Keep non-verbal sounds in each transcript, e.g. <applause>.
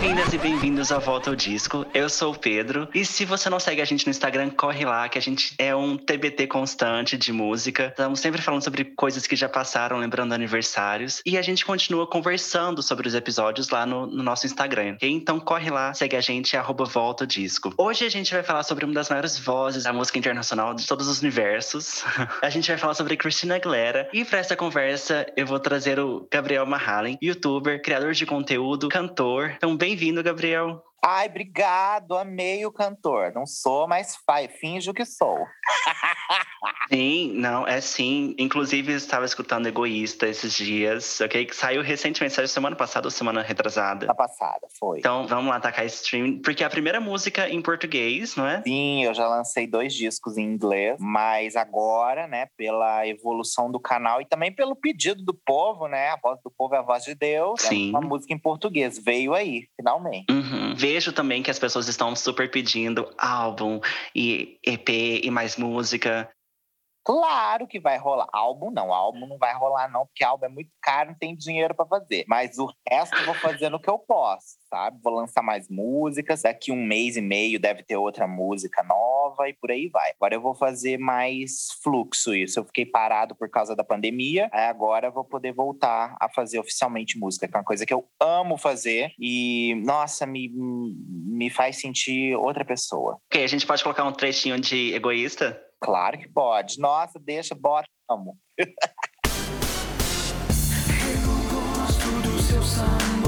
Bem-vindas e bem-vindos ao Volta ao Disco. Eu sou o Pedro. E se você não segue a gente no Instagram, corre lá, que a gente é um TBT constante de música. Estamos sempre falando sobre coisas que já passaram, lembrando aniversários. E a gente continua conversando sobre os episódios lá no, no nosso Instagram. Okay? Então corre lá, segue a gente, arroba Volta ao Disco. Hoje a gente vai falar sobre uma das maiores vozes da música internacional de todos os universos. <laughs> a gente vai falar sobre Christina Aguilera. E para essa conversa, eu vou trazer o Gabriel Mahalen, youtuber, criador de conteúdo, cantor. Então, bem-vindo, Gabriel. Ai, obrigado, amei o cantor. Não sou, mas fai, finjo que sou. <laughs> Sim, não, é sim. Inclusive, estava escutando Egoísta esses dias, ok? Que saiu recentemente, saiu semana passada ou semana retrasada? Na passada, foi. Então, vamos lá tacar stream, porque é a primeira música em português, não é? Sim, eu já lancei dois discos em inglês, mas agora, né, pela evolução do canal e também pelo pedido do povo, né? A voz do povo é a voz de Deus. Sim. É uma música em português. Veio aí, finalmente. Uhum. Vejo também que as pessoas estão super pedindo álbum e EP e mais música. Claro que vai rolar. Álbum não, álbum não vai rolar não, porque álbum é muito caro, não tem dinheiro para fazer. Mas o resto eu vou fazer no que eu posso, sabe? Vou lançar mais músicas, daqui um mês e meio deve ter outra música nova e por aí vai. Agora eu vou fazer mais fluxo isso. Eu fiquei parado por causa da pandemia, aí agora eu vou poder voltar a fazer oficialmente música, que é uma coisa que eu amo fazer e, nossa, me, me faz sentir outra pessoa. Ok, a gente pode colocar um trechinho de Egoísta? Claro que pode. Nossa, deixa, bota, amo. <laughs>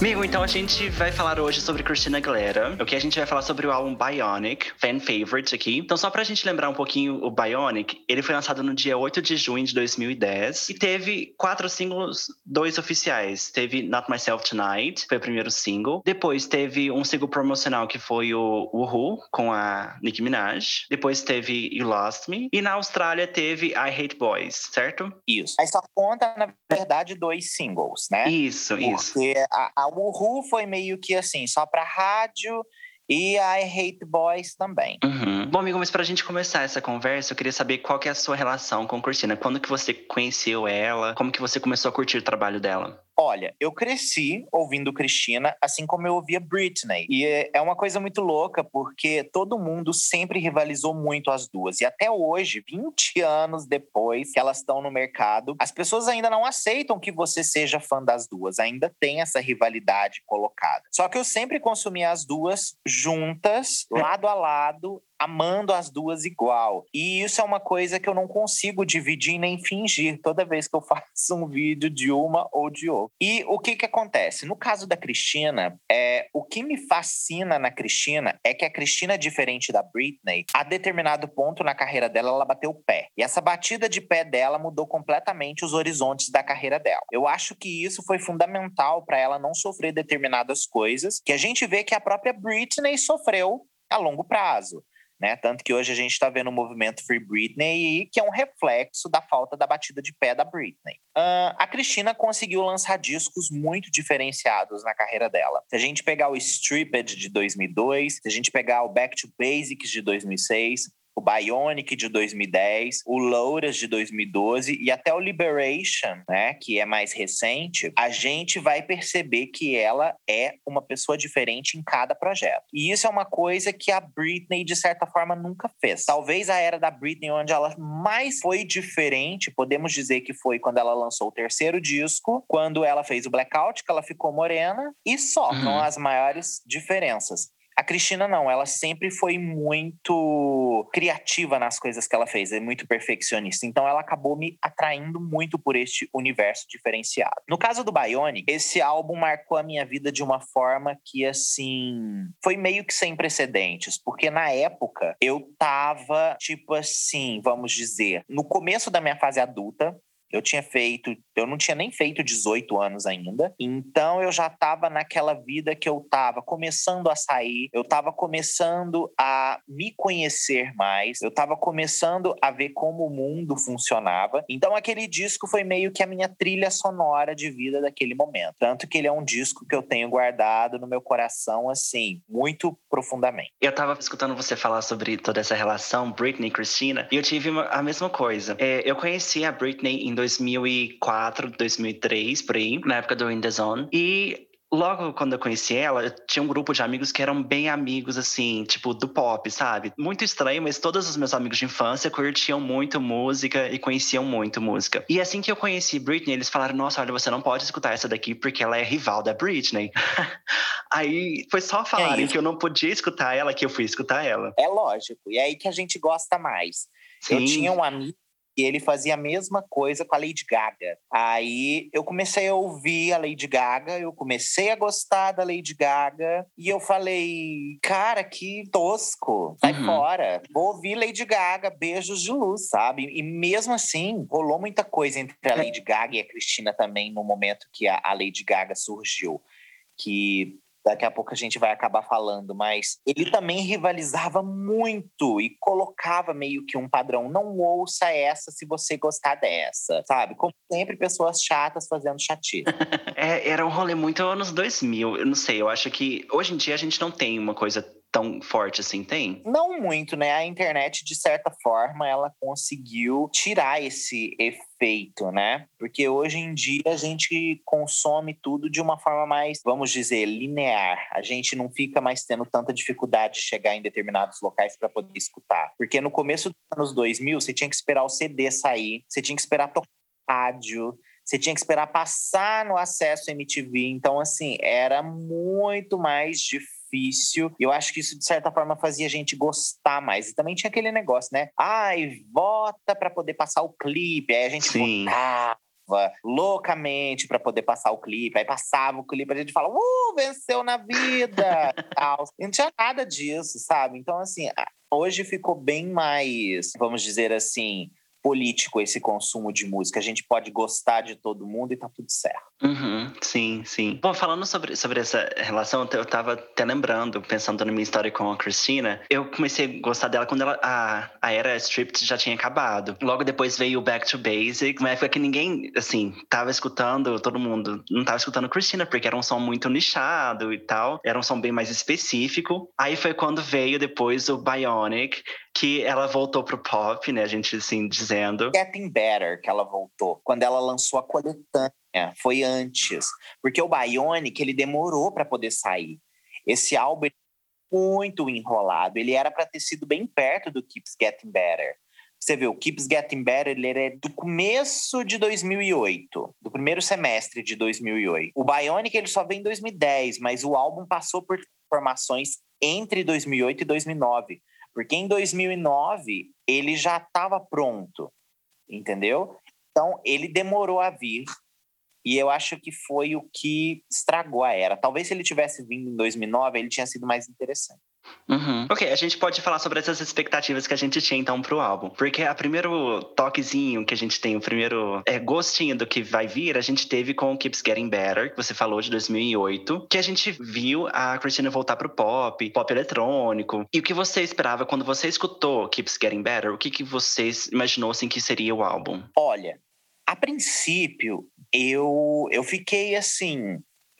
Amigo, então a gente vai falar hoje sobre Christina Aguilera. O que a gente vai falar sobre o álbum Bionic, fan favorite aqui. Então, só pra gente lembrar um pouquinho, o Bionic, ele foi lançado no dia 8 de junho de 2010 e teve quatro singles, dois oficiais. Teve Not Myself Tonight, foi o primeiro single. Depois teve um single promocional que foi o Woohoo, com a Nicki Minaj. Depois teve You Lost Me. E na Austrália teve I Hate Boys, certo? Isso. Aí só conta, na verdade, dois singles, né? Isso, isso. Porque a, a Woohoo foi meio que assim, só pra rádio e I Hate Boys também. Uhum. Bom, amigo, mas pra gente começar essa conversa, eu queria saber qual que é a sua relação com Christina. Quando que você conheceu ela? Como que você começou a curtir o trabalho dela? Olha, eu cresci ouvindo Cristina, assim como eu ouvia Britney. E é- é uma coisa muito louca, porque todo mundo sempre rivalizou muito as duas. E até hoje, 20 anos depois que elas estão no mercado, as pessoas ainda não aceitam que você seja fã das duas. Ainda tem essa rivalidade colocada. Só que eu sempre consumi as duas juntas, lado a lado, amando as duas igual. E isso é uma coisa que eu não consigo dividir nem fingir toda vez que eu <laughs> faço um vídeo de uma ou de outra. E o que que acontece? No caso da Cristina, é, o que me fascina na Cristina é que a Cristina, diferente da Britney, a determinado ponto na carreira dela, ela bateu o pé. E essa batida de pé dela mudou completamente os horizontes da carreira dela. Eu acho que isso foi fundamental para ela não sofrer determinadas coisas que a gente vê que a própria Britney sofreu a longo prazo né? Tanto que hoje a gente está vendo o movimento Free Britney, que é um reflexo da falta da batida de pé da Britney. Ah, a Cristina conseguiu lançar discos muito diferenciados na carreira dela. Se a gente pegar o Stripped de 2002, se a gente pegar o Back to Basics de 2006, o Bionic de 2010, o Louras de 2012 e até o Liberation, né, que é mais recente, a gente vai perceber que ela é uma pessoa diferente em cada projeto. E isso é uma coisa que a Britney, de certa forma, nunca fez. Talvez a era da Britney, onde ela mais foi diferente, podemos dizer que foi quando ela lançou o terceiro disco, quando ela fez o Blackout, que ela ficou morena, e só, Uhum. são as maiores diferenças. A Cristina não, ela sempre foi muito criativa nas coisas que ela fez, é muito perfeccionista. Então ela acabou me atraindo muito por este universo diferenciado. No caso do Bionic, esse álbum marcou a minha vida de uma forma que assim, foi meio que sem precedentes, porque na época eu tava tipo assim, vamos dizer, no começo da minha fase adulta, eu tinha feito, eu não tinha nem feito 18 anos ainda. Então eu já estava naquela vida que eu estava começando a sair, eu estava começando a me conhecer mais, eu estava começando a ver como o mundo funcionava. Então aquele disco foi meio que a minha trilha sonora de vida daquele momento. Tanto que ele é um disco que eu tenho guardado no meu coração assim, muito profundamente. Eu tava escutando você falar sobre toda essa relação Britney e Christina e eu tive a mesma coisa. É, eu conheci a Britney em 2004, 2003, por aí, na época do In The Zone. E Logo quando eu conheci ela, tinha um grupo de amigos que eram bem amigos, assim, tipo, do pop, sabe? Muito estranho, mas todos os meus amigos de infância curtiam muito música e conheciam muito música. E assim que eu conheci Britney, eles falaram: Nossa, olha, você não pode escutar essa daqui porque ela é rival da Britney. <laughs> aí foi só falarem é que eu não podia escutar ela que eu fui escutar ela. É lógico, e é aí que a gente gosta mais. Sim. Eu tinha um amigo e ele fazia a mesma coisa com a Lady Gaga. Aí eu comecei a ouvir a Lady Gaga, eu comecei a gostar da Lady Gaga e eu falei, cara, que tosco, sai uhum. fora. Vou ouvir Lady Gaga, beijos de luz, sabe? E mesmo assim, rolou muita coisa entre a Lady Gaga e a Cristina também no momento que a, a Lady Gaga surgiu. Que daqui a pouco a gente vai acabar falando, mas ele também rivalizava muito e colocava meio que um padrão. Não ouça essa se você gostar dessa, sabe? Como sempre, pessoas chatas fazendo chatice. <laughs> é, era um rolê muito anos 2000. Eu não sei, eu acho que hoje em dia a gente não tem uma coisa tão forte assim, tem? Não muito, né? A internet, de certa forma, ela conseguiu tirar esse efeito, né? Porque hoje em dia a gente consome tudo de uma forma mais, vamos dizer, linear. A gente não fica mais tendo tanta dificuldade de chegar em determinados locais para poder escutar. Porque no começo dos anos 2000, você tinha que esperar o CD sair, você tinha que esperar tocar rádio, você tinha que esperar passar no acesso MTV. Então, assim, era muito mais difícil difícil. Eu acho que isso, de certa forma, fazia a gente gostar mais. E também tinha aquele negócio, né? Ai, vota para poder passar o clipe. Aí a gente Sim. votava loucamente para poder passar o clipe. Aí passava o clipe, a gente fala, uh, venceu na vida! <laughs> tal. E não tinha nada disso, sabe? Então, assim, hoje ficou bem mais, vamos dizer assim, político esse consumo de música. A gente pode gostar de todo mundo e tá tudo certo. Uhum, sim, sim. Bom, falando sobre, sobre essa relação, eu tava até lembrando, pensando na minha história com a Christina, eu comecei a gostar dela quando ela, a, a era Stripped já tinha acabado. Logo depois veio o Back to Basics, uma época que ninguém, assim, tava escutando, todo mundo não tava escutando Christina, porque era um som muito nichado e tal, era um som bem mais específico. Aí foi quando veio depois o Bionic, que ela voltou pro pop, né? A gente assim dizendo. Getting Better, que ela voltou. Quando ela lançou a coletânea, foi antes. Porque o Bionic, ele demorou para poder sair. Esse álbum é muito enrolado. Ele era para ter sido bem perto do Keeps Getting Better. Você vê, o Keeps Getting Better, ele é do começo de 2008, do primeiro semestre de 2008. O Bionic, ele só vem em 2010, mas o álbum passou por formações entre 2008 e 2009. Porque em 2009 ele já estava pronto, entendeu? Então ele demorou a vir e eu acho que foi o que estragou a era. Talvez se ele tivesse vindo em 2009 ele tinha sido mais interessante. Uhum. Ok, a gente pode falar sobre essas expectativas que a gente tinha então pro álbum. Porque o primeiro toquezinho que a gente tem, o primeiro é, gostinho do que vai vir, a gente teve com o Keeps Getting Better, que você falou de 2008, que a gente viu a Christina voltar pro pop, pop eletrônico. E o que você esperava quando você escutou Keeps Getting Better? O que, que você imaginou assim que seria o álbum? Olha, a princípio, eu, eu fiquei assim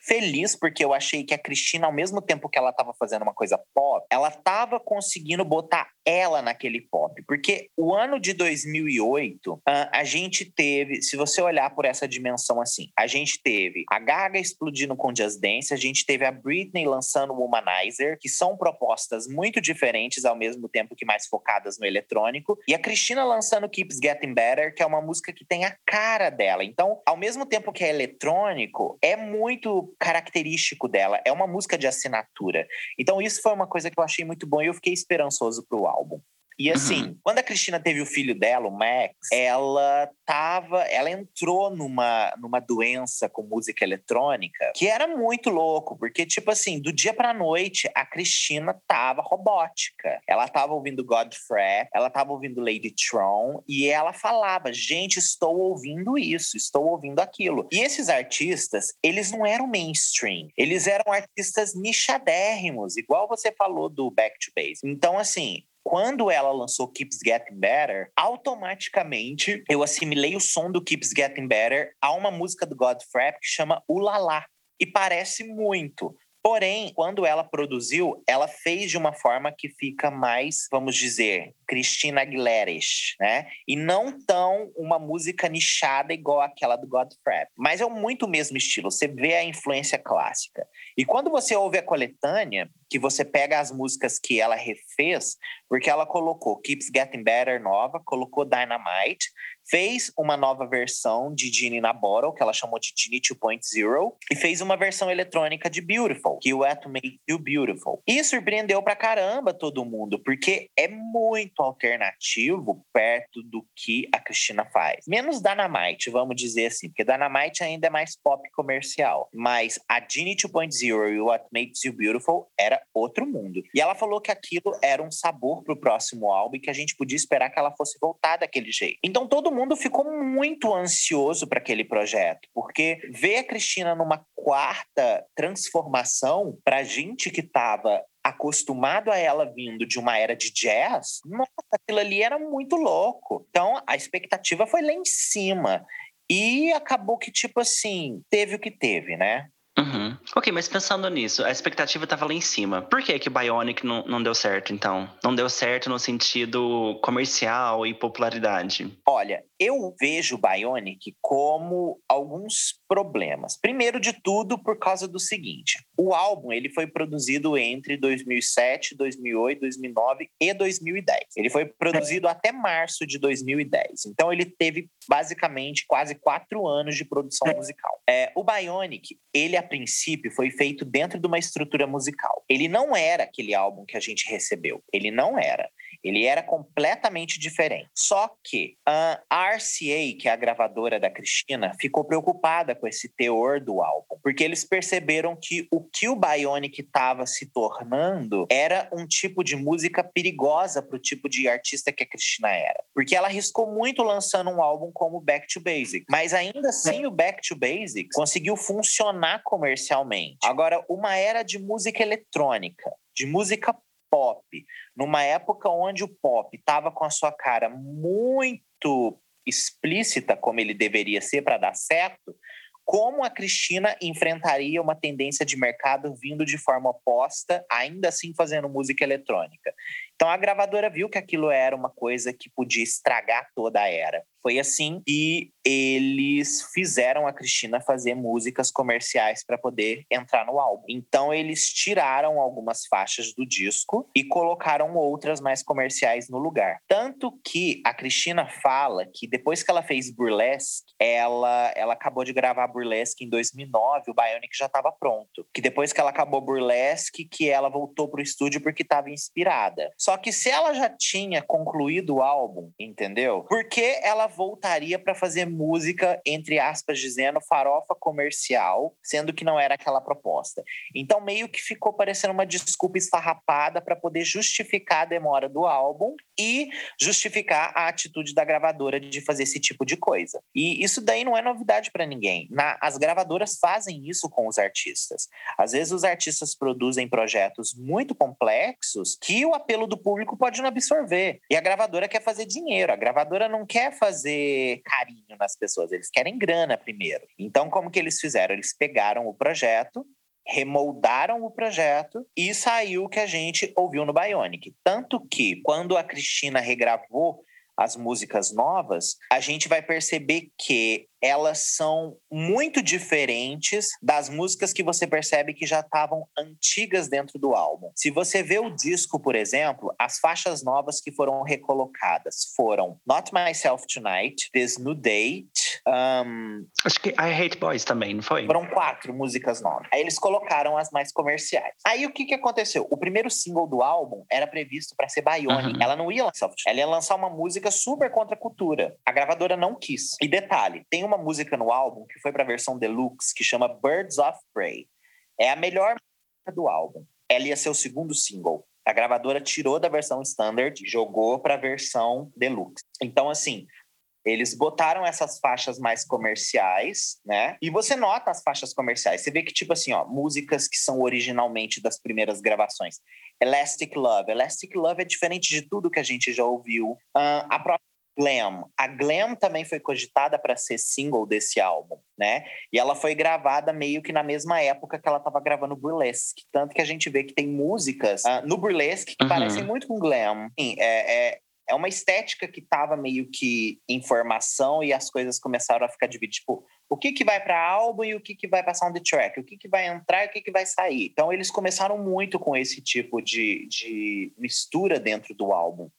feliz porque eu achei que a Cristina, ao mesmo tempo que ela estava fazendo uma coisa pop, ela estava conseguindo botar ela naquele pop. Porque o ano de 2008, a gente teve, se você olhar por essa dimensão assim, a gente teve a Gaga explodindo com Just Dance, a gente teve a Britney lançando o Womanizer, que são propostas muito diferentes ao mesmo tempo que mais focadas no eletrônico, e a Cristina lançando Keeps Getting Better, que é uma música que tem a cara dela. Então, ao mesmo tempo que é eletrônico, é muito característico dela, é uma música de assinatura. Então, isso foi uma coisa que eu achei muito bom e eu fiquei esperançoso pro álbum. E assim, uhum. quando a Cristina teve o filho dela, o Max, ela tava, ela entrou numa, numa doença com música eletrônica que era muito louco, porque tipo assim, do dia pra noite a Cristina tava robótica. Ela tava ouvindo Godfrey, ela tava ouvindo Lady Tron e ela falava: "Gente, estou ouvindo isso, estou ouvindo aquilo". E esses artistas, eles não eram mainstream, eles eram artistas nichadérrimos, igual você falou do Back to Base. Então assim, quando ela lançou Keeps Getting Better, automaticamente eu assimilei o som do Keeps Getting Better a uma música do Godfrey que chama Ulala. E parece muito. Porém, quando ela produziu, ela fez de uma forma que fica mais, vamos dizer, Cristina Aguilera, né? E não tão uma música nichada igual aquela do Godfrey. Mas é muito o mesmo estilo, você vê a influência clássica. E quando você ouve a coletânea, que você pega as músicas que ela refez, porque ela colocou Keeps Getting Better nova, colocou Dynamite, fez uma nova versão de Genie na Bottle, que ela chamou de Genie 2.0, e fez uma versão eletrônica de Beautiful, que é To Make You Beautiful. E surpreendeu pra caramba todo mundo, porque é muito alternativo perto do que a Cristina faz. Menos Dynamite, vamos dizer assim, porque Dynamite ainda é mais pop comercial. Mas a Genie 2.0 e What Makes You Beautiful era outro mundo. E ela falou que aquilo era um sabor pro próximo álbum e que a gente podia esperar que ela fosse voltar daquele jeito. Então todo mundo ficou muito ansioso para aquele projeto, porque ver a Cristina numa quarta transformação, pra gente que tava acostumado a ela vindo de uma era de jazz, nossa, aquilo ali era muito louco. Então a expectativa foi lá em cima. E acabou que, tipo assim, teve o que teve, né? Uhum. Ok, mas pensando nisso, a expectativa estava lá em cima. Por que que Bionic não, não deu certo, então? Não deu certo no sentido comercial e popularidade? Olha, eu vejo Bionic como alguns problemas. Primeiro de tudo, por causa do seguinte: o álbum ele foi produzido entre 2007, 2008, 2009 e 2010. Ele foi produzido até março de 2010. Então ele teve basicamente quase quatro anos de produção musical. É, o Bionic, ele a princípio foi feito dentro de uma estrutura musical. Ele não era aquele álbum que a gente recebeu. Ele não era. Ele era completamente diferente. Só que a RCA, que é a gravadora da Cristina, ficou preocupada com esse teor do álbum, porque eles perceberam que o que o Bionic estava se tornando era um tipo de música perigosa para o tipo de artista que a Cristina era. Porque ela arriscou muito lançando um álbum como Back to Basics, mas ainda assim o Back to Basics conseguiu funcionar comercialmente. Agora, uma era de música eletrônica, de música pop, numa época onde o pop estava com a sua cara muito explícita, como ele deveria ser para dar certo, como a Cristina enfrentaria uma tendência de mercado vindo de forma oposta, ainda assim fazendo música eletrônica. Então a gravadora viu que aquilo era uma coisa que podia estragar toda a era. Foi assim e eles fizeram a Cristina fazer músicas comerciais para poder entrar no álbum. Então eles tiraram algumas faixas do disco e colocaram outras mais comerciais no lugar. Tanto que a Cristina fala que depois que ela fez Burlesque, ela ela acabou de gravar Burlesque em 2009, o Bionic já estava pronto. Que depois que ela acabou Burlesque, que ela voltou pro estúdio porque estava inspirada. Só que se ela já tinha concluído o álbum, entendeu? Por que ela voltaria para fazer música, entre aspas, dizendo farofa comercial, sendo que não era aquela proposta? Então, meio que ficou parecendo uma desculpa esfarrapada para poder justificar a demora do álbum e justificar a atitude da gravadora de fazer esse tipo de coisa. E isso daí não é novidade para ninguém. Na, as gravadoras fazem isso com os artistas. Às vezes, os artistas produzem projetos muito complexos que o apelo do público pode não absorver. E a gravadora quer fazer dinheiro. A gravadora não quer fazer carinho nas pessoas, eles querem grana primeiro. Então, como que eles fizeram? Eles pegaram o projeto, remoldaram o projeto e saiu o que a gente ouviu no Bionic. Tanto que, quando a Cristina regravou as músicas novas, a gente vai perceber que elas são muito diferentes das músicas que você percebe que já estavam antigas dentro do álbum. Se você vê o disco, por exemplo, as faixas novas que foram recolocadas foram Not Myself Tonight, This New Date. Um... Acho que I Hate Boys também, não foi? Foram quatro músicas novas. Aí eles colocaram as mais comerciais. Aí o que, que aconteceu? O primeiro single do álbum era previsto para ser Bionic. Uhum. Ela não ia lançar, ela ia lançar uma música super contra a cultura. A gravadora não quis. E detalhe, tem uma música no álbum que foi para a versão deluxe que chama Birds of Prey. É a melhor música do álbum. Ela ia ser o segundo single. A gravadora tirou da versão standard e jogou para a versão deluxe. Então, assim, eles botaram essas faixas mais comerciais, né? E você nota as faixas comerciais. Você vê que, tipo assim, ó, músicas que são originalmente das primeiras gravações. Elastic Love. Elastic Love é diferente de tudo que a gente já ouviu. Uh, a própria Glam. A Glam também foi cogitada para ser single desse álbum, né? E ela foi gravada meio que na mesma época que ela estava gravando Burlesque. Tanto que a gente vê que tem músicas uh, no Burlesque que Uhum. parecem muito com Glam. Sim, é, é, é uma estética que estava meio que em formação e as coisas começaram a ficar divididas. Tipo, o que, que vai para álbum e o que, que vai para soundtrack? O que, que vai entrar e o que, que vai sair? Então, eles começaram muito com esse tipo de, de mistura dentro do álbum.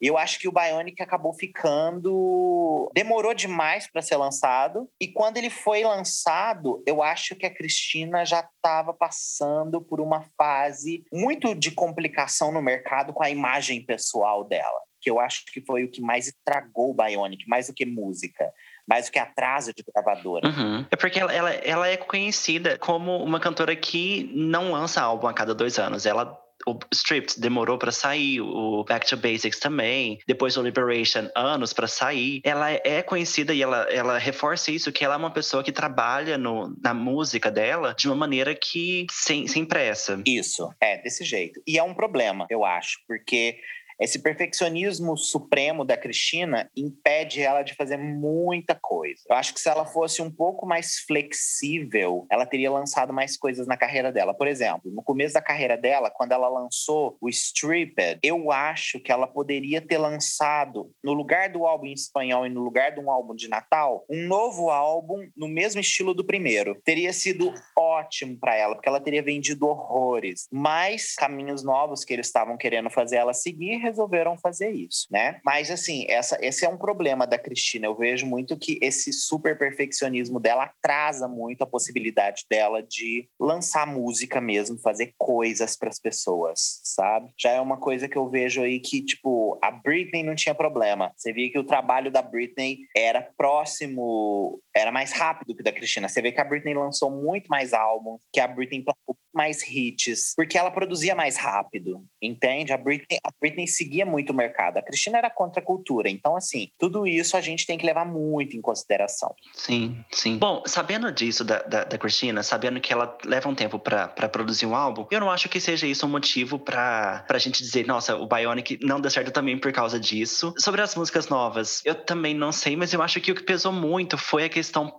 Eu acho que o Bionic acabou ficando. Demorou demais para ser lançado. E quando ele foi lançado, eu acho que a Cristina já estava passando por uma fase muito de complicação no mercado com a imagem pessoal dela. Que eu acho que foi o que mais estragou o Bionic, mais do que música, mais do que atraso de gravadora. Uhum. É porque ela, ela, ela é conhecida como uma cantora que não lança álbum a cada dois anos. Ela o Stripped demorou para sair, o Back to Basics também, depois o Liberation, anos para sair. Ela é conhecida e ela, ela reforça isso, que ela é uma pessoa que trabalha no, na música dela de uma maneira que sem, sem pressa. Isso, é desse jeito. E é um problema, eu acho, porque esse perfeccionismo supremo da Cristina impede ela de fazer muita coisa. Eu acho que se ela fosse um pouco mais flexível, ela teria lançado mais coisas na carreira dela. Por exemplo, no começo da carreira dela, quando ela lançou o Stripped, eu acho que ela poderia ter lançado, no lugar do álbum em espanhol e no lugar de um álbum de Natal, um novo álbum no mesmo estilo do primeiro. Teria sido ótimo para ela, porque ela teria vendido horrores. Mas caminhos novos que eles estavam querendo fazer ela seguir resolveram fazer isso, né? Mas assim, essa, esse é um problema da Cristina. Eu vejo muito que esse super perfeccionismo dela atrasa muito a possibilidade dela de lançar música mesmo, fazer coisas para as pessoas, sabe? Já é uma coisa que eu vejo aí que, tipo, a Britney não tinha problema. Você via que o trabalho da Britney era próximo, era mais rápido que o da Cristina. Você vê que a Britney lançou muito mais álbuns, que a Britney plantou mais hits, porque ela produzia mais rápido, entende? A Britney, a Britney seguia muito o mercado. A Cristina era contra a cultura. Então, assim, tudo isso a gente tem que levar muito em consideração. Sim, sim. Bom, sabendo disso da, da, da Cristina, sabendo que ela leva um tempo pra produzir um álbum, eu não acho que seja isso um motivo pra pra gente dizer, nossa, o Bionic não deu certo também por causa disso. Sobre as músicas novas, eu também não sei, mas eu acho que o que pesou muito foi a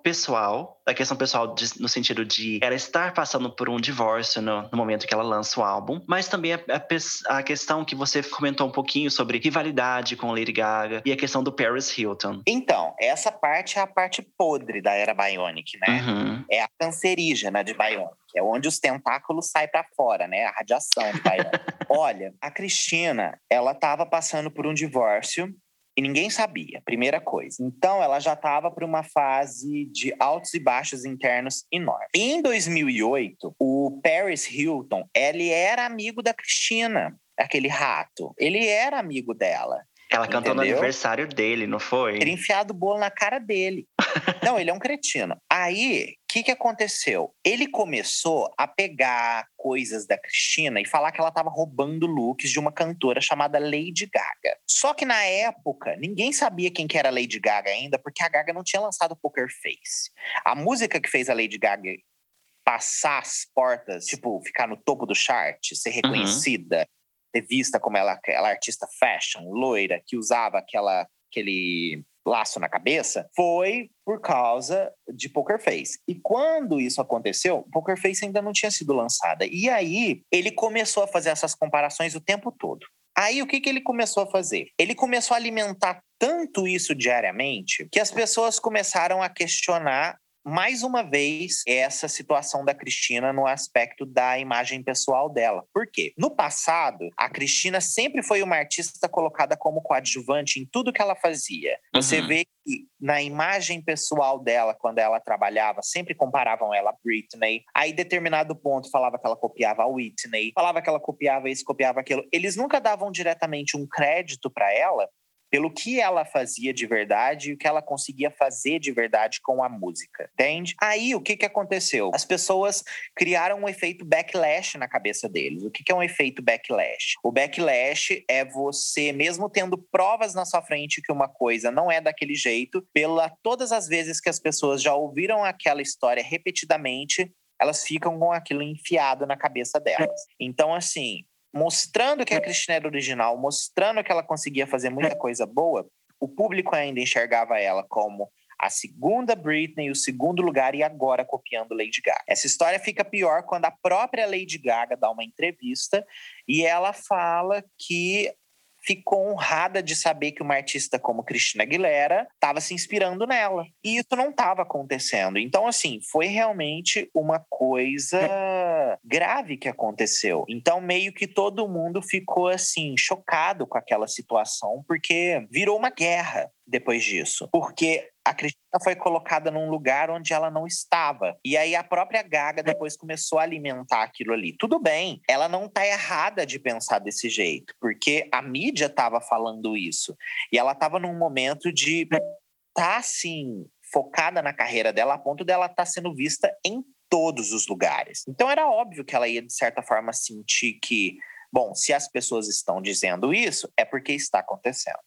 pessoal. A questão pessoal de- no sentido de ela estar passando por um divórcio no, no momento que ela lança o álbum, mas também a, a a questão que você comentou um pouquinho sobre rivalidade com Lady Gaga e a questão do Paris Hilton. Então, essa parte é a parte podre da era Bionic, né? Uhum. É a cancerígena de Bionic. É onde os tentáculos saem para fora, né? A radiação de Bionic. <laughs> Olha, a Cristina, ela estava passando por um divórcio e ninguém sabia, primeira coisa. Então, ela já estava por uma fase de altos e baixos internos enorme. Em 2008, o Paris Hilton, ele era amigo da Cristina, aquele rato. Ele era amigo dela. Ela cantou no Entendeu? aniversário dele, não foi? Ter enfiado o bolo na cara dele. <laughs> Não, ele é um cretino. Aí, o que, que aconteceu? Ele começou a pegar coisas da Cristina e falar que ela estava roubando looks de uma cantora chamada Lady Gaga. Só que na época, ninguém sabia quem que era Lady Gaga ainda, porque a Gaga não tinha lançado Poker Face. A música que fez a Lady Gaga passar as portas, tipo, ficar no topo do chart, ser reconhecida, ser vista como ela, aquela artista fashion, loira, que usava aquela, aquele laço na cabeça, foi por causa de Poker Face. E quando isso aconteceu, Poker Face ainda não tinha sido lançada. E aí, ele começou a fazer essas comparações o tempo todo. Aí, o que, que ele começou a fazer? Ele começou a alimentar tanto isso diariamente que as pessoas começaram a questionar mais uma vez essa situação da Cristina no aspecto da imagem pessoal dela. Por quê? No passado, a Cristina sempre foi uma artista colocada como coadjuvante em tudo que ela fazia. Você Uhum. vê que na imagem pessoal dela, quando ela trabalhava, sempre comparavam ela a Britney. Aí, em determinado ponto, falava que ela copiava a Whitney, falava que ela copiava isso, copiava aquilo. Eles nunca davam diretamente um crédito para ela pelo que ela fazia de verdade e o que ela conseguia fazer de verdade com a música, entende? Aí o que, que aconteceu? As pessoas criaram um efeito backlash na cabeça deles. O que, que é um efeito backlash? O backlash é você, mesmo tendo provas na sua frente que uma coisa não é daquele jeito, pela todas as vezes que as pessoas já ouviram aquela história repetidamente, elas ficam com aquilo enfiado na cabeça delas. Então, assim, mostrando que a Cristina era original, mostrando que ela conseguia fazer muita coisa boa, o público ainda enxergava ela como a segunda Britney, o segundo lugar e agora copiando Lady Gaga. Essa história fica pior quando a própria Lady Gaga dá uma entrevista e ela fala que ficou honrada de saber que uma artista como Cristina Aguilera estava se inspirando nela. E isso não estava acontecendo. Então, assim, foi realmente uma coisa grave que aconteceu. Então, meio que todo mundo ficou, assim, chocado com aquela situação, porque virou uma guerra depois disso. Porque a Cristina foi colocada num lugar onde ela não estava. E aí a própria Gaga depois começou a alimentar aquilo ali. Tudo bem, ela não tá errada de pensar desse jeito, porque a mídia estava falando isso. E ela estava num momento de tá assim focada na carreira dela a ponto dela estar tá sendo vista em todos os lugares. Então era óbvio que ela ia de certa forma sentir que, bom, se as pessoas estão dizendo isso, é porque está acontecendo.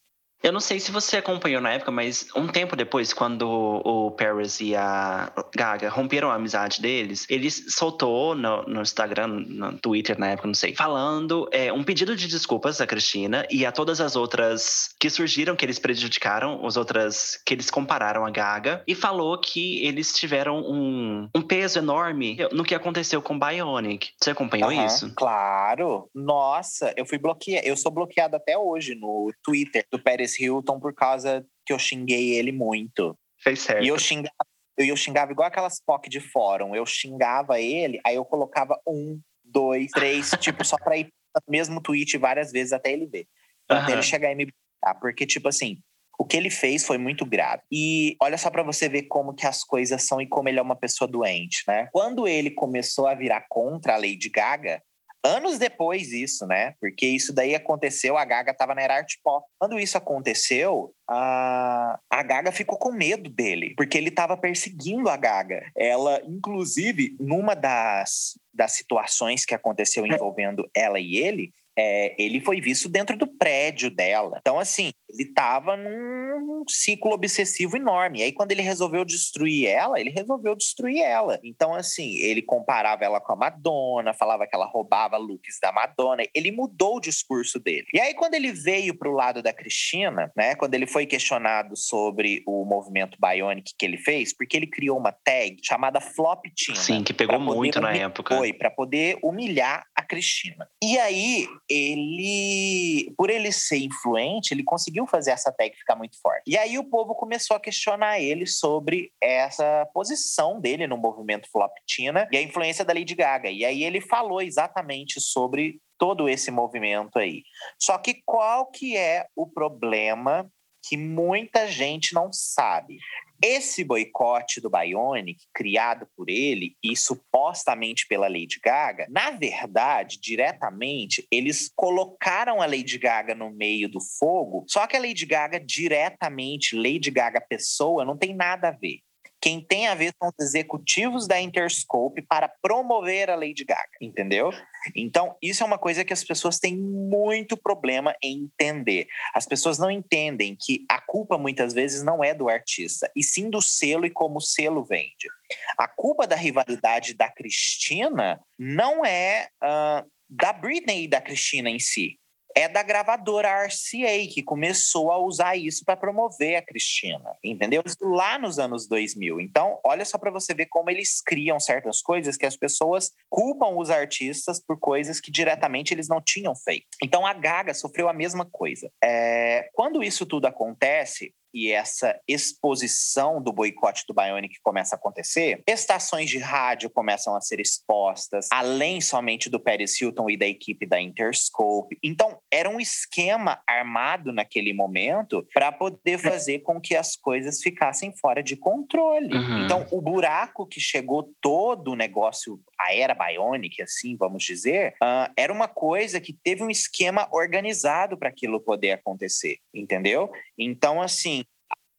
Eu não sei se você acompanhou na época, mas um tempo depois, quando o Paris e a Gaga romperam a amizade deles, ele soltou no, no Instagram, no Twitter na época, não sei, falando é, um pedido de desculpas a Cristina e a todas as outras que surgiram, que eles prejudicaram, as outras que eles compararam a Gaga, e falou que eles tiveram um, um peso enorme no que aconteceu com Bionic. Você acompanhou Aham, isso? Claro. Nossa, eu fui bloqueado. Eu sou bloqueado até hoje no Twitter do Paris Hilton por causa que eu xinguei ele muito. Fez certo. E eu xingava, eu, eu xingava igual aquelas POC de fórum. Eu xingava ele, aí eu colocava um, dois, três, <laughs> tipo, só pra ir no mesmo tweet várias vezes até ele ver. Até Aham. ele chegar e me bloquear. Porque, tipo assim, o que ele fez foi muito grave. E olha só pra você ver como que as coisas são e como ele é uma pessoa doente, né? Quando ele começou a virar contra a Lady Gaga, anos depois isso, né? Porque isso daí aconteceu, a Gaga tava na era art pop. Quando isso aconteceu, a, a Gaga ficou com medo dele, porque ele tava perseguindo a Gaga. Ela, inclusive, numa das, das situações que aconteceu envolvendo ela e ele, é, ele foi visto dentro do prédio dela. Então, assim, ele tava num ciclo obsessivo enorme. E aí, quando ele resolveu destruir ela, ele resolveu destruir ela. Então, assim, ele comparava ela com a Madonna, falava que ela roubava looks da Madonna. Ele mudou o discurso dele. E aí, quando ele veio pro lado da Cristina, né, quando ele foi questionado sobre o movimento Bionic que ele fez, porque ele criou uma tag chamada Flop Tina. Sim, que pegou muito na época. Foi, para poder humilhar a Cristina. E aí, ele, por ele ser influente, ele fazer essa tag ficar muito forte. E aí o povo começou a questionar ele sobre essa posição dele no movimento Floptina e a influência da Lady Gaga. E aí ele falou exatamente sobre todo esse movimento aí. Só que qual que é o problema que muita gente não sabe? Esse boicote do Bionic, criado por ele e supostamente pela Lady Gaga, na verdade, diretamente, eles colocaram a Lady Gaga no meio do fogo, só que a Lady Gaga, diretamente, Lady Gaga pessoa, não tem nada a ver. Quem tem a ver são os executivos da Interscope para promover a Lady Gaga, entendeu? Então, isso é uma coisa que as pessoas têm muito problema em entender. As pessoas não entendem que a culpa muitas vezes não é do artista, e sim do selo e como o selo vende. A culpa da rivalidade da Cristina não é ah, da Britney e da Cristina em si. É da gravadora RCA, que começou a usar isso para promover a Cristina, entendeu? Isso Lá nos anos 2000. Então, olha só para você ver como eles criam certas coisas que as pessoas culpam os artistas por coisas que diretamente eles não tinham feito. Então, a Gaga sofreu a mesma coisa. É, quando isso tudo acontece, e essa exposição do boicote do Bionic começa a acontecer, estações de rádio começam a ser expostas, além somente do Paris Hilton e da equipe da Interscope. Então, era um esquema armado naquele momento para poder fazer com que as coisas ficassem fora de controle. Uhum. Então, o buraco que chegou todo o negócio, a era Bionic, assim, vamos dizer, ah, era uma coisa que teve um esquema organizado para aquilo poder acontecer, entendeu? Então, assim,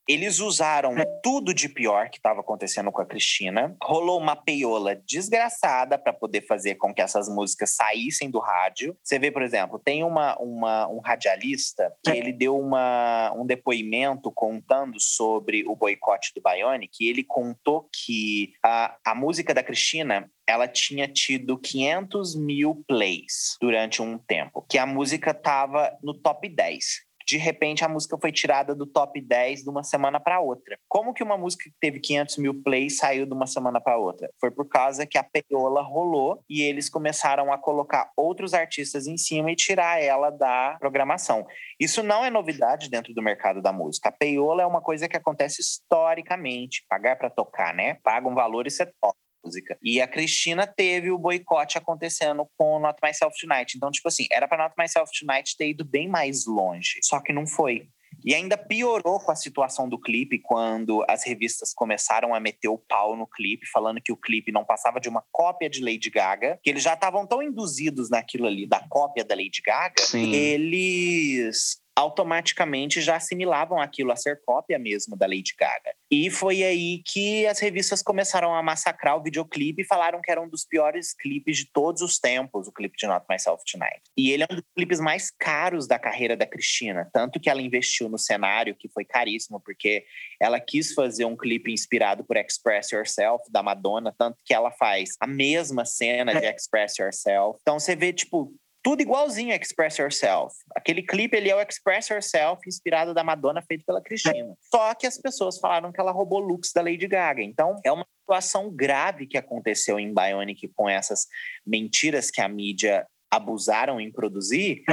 eles usaram tudo de pior que estava acontecendo com a Cristina. Rolou uma peiola desgraçada para poder fazer com que essas músicas saíssem do rádio. Você vê, por exemplo, tem uma, uma- um radialista que ele deu uma, um depoimento contando sobre o boicote do Bionic. E ele contou que a, a música da Cristina ela tinha tido 500 mil plays durante um tempo, que a música estava no top 10 de repente a música foi tirada do top 10 de uma semana para outra. Como que uma música que teve 500 mil plays saiu de uma semana para outra? Foi por causa que a peiola rolou e eles começaram a colocar outros artistas em cima e tirar ela da programação. Isso não é novidade dentro do mercado da música. A peiola é uma coisa que acontece historicamente. Pagar para tocar, né? Paga um valor e você toca música. E a Cristina teve o boicote acontecendo com Not Myself Tonight. Então, tipo assim, era para Not Myself Tonight ter ido bem mais longe. Só que não foi. E ainda piorou com a situação do clipe quando as revistas começaram a meter o pau no clipe, falando que o clipe não passava de uma cópia de Lady Gaga, que eles já estavam tão induzidos naquilo ali da cópia da Lady Gaga, Sim. eles automaticamente já assimilavam aquilo a ser cópia mesmo da Lady Gaga. E foi aí que as revistas começaram a massacrar o videoclipe e falaram que era um dos piores clipes de todos os tempos, o clipe de Not Myself Tonight. E ele é um dos clipes mais caros da carreira da Cristina, tanto que ela investiu no cenário, que foi caríssimo, porque ela quis fazer um clipe inspirado por Express Yourself, da Madonna, tanto que ela faz a mesma cena de Express Yourself. Então você vê, tipo, tudo igualzinho a Express Yourself. Aquele clipe ele é o Express Yourself inspirado da Madonna feito pela Cristina. Só que as pessoas falaram que ela roubou looks da Lady Gaga. Então é uma situação grave que aconteceu em Bionic com essas mentiras que a mídia abusaram em produzir.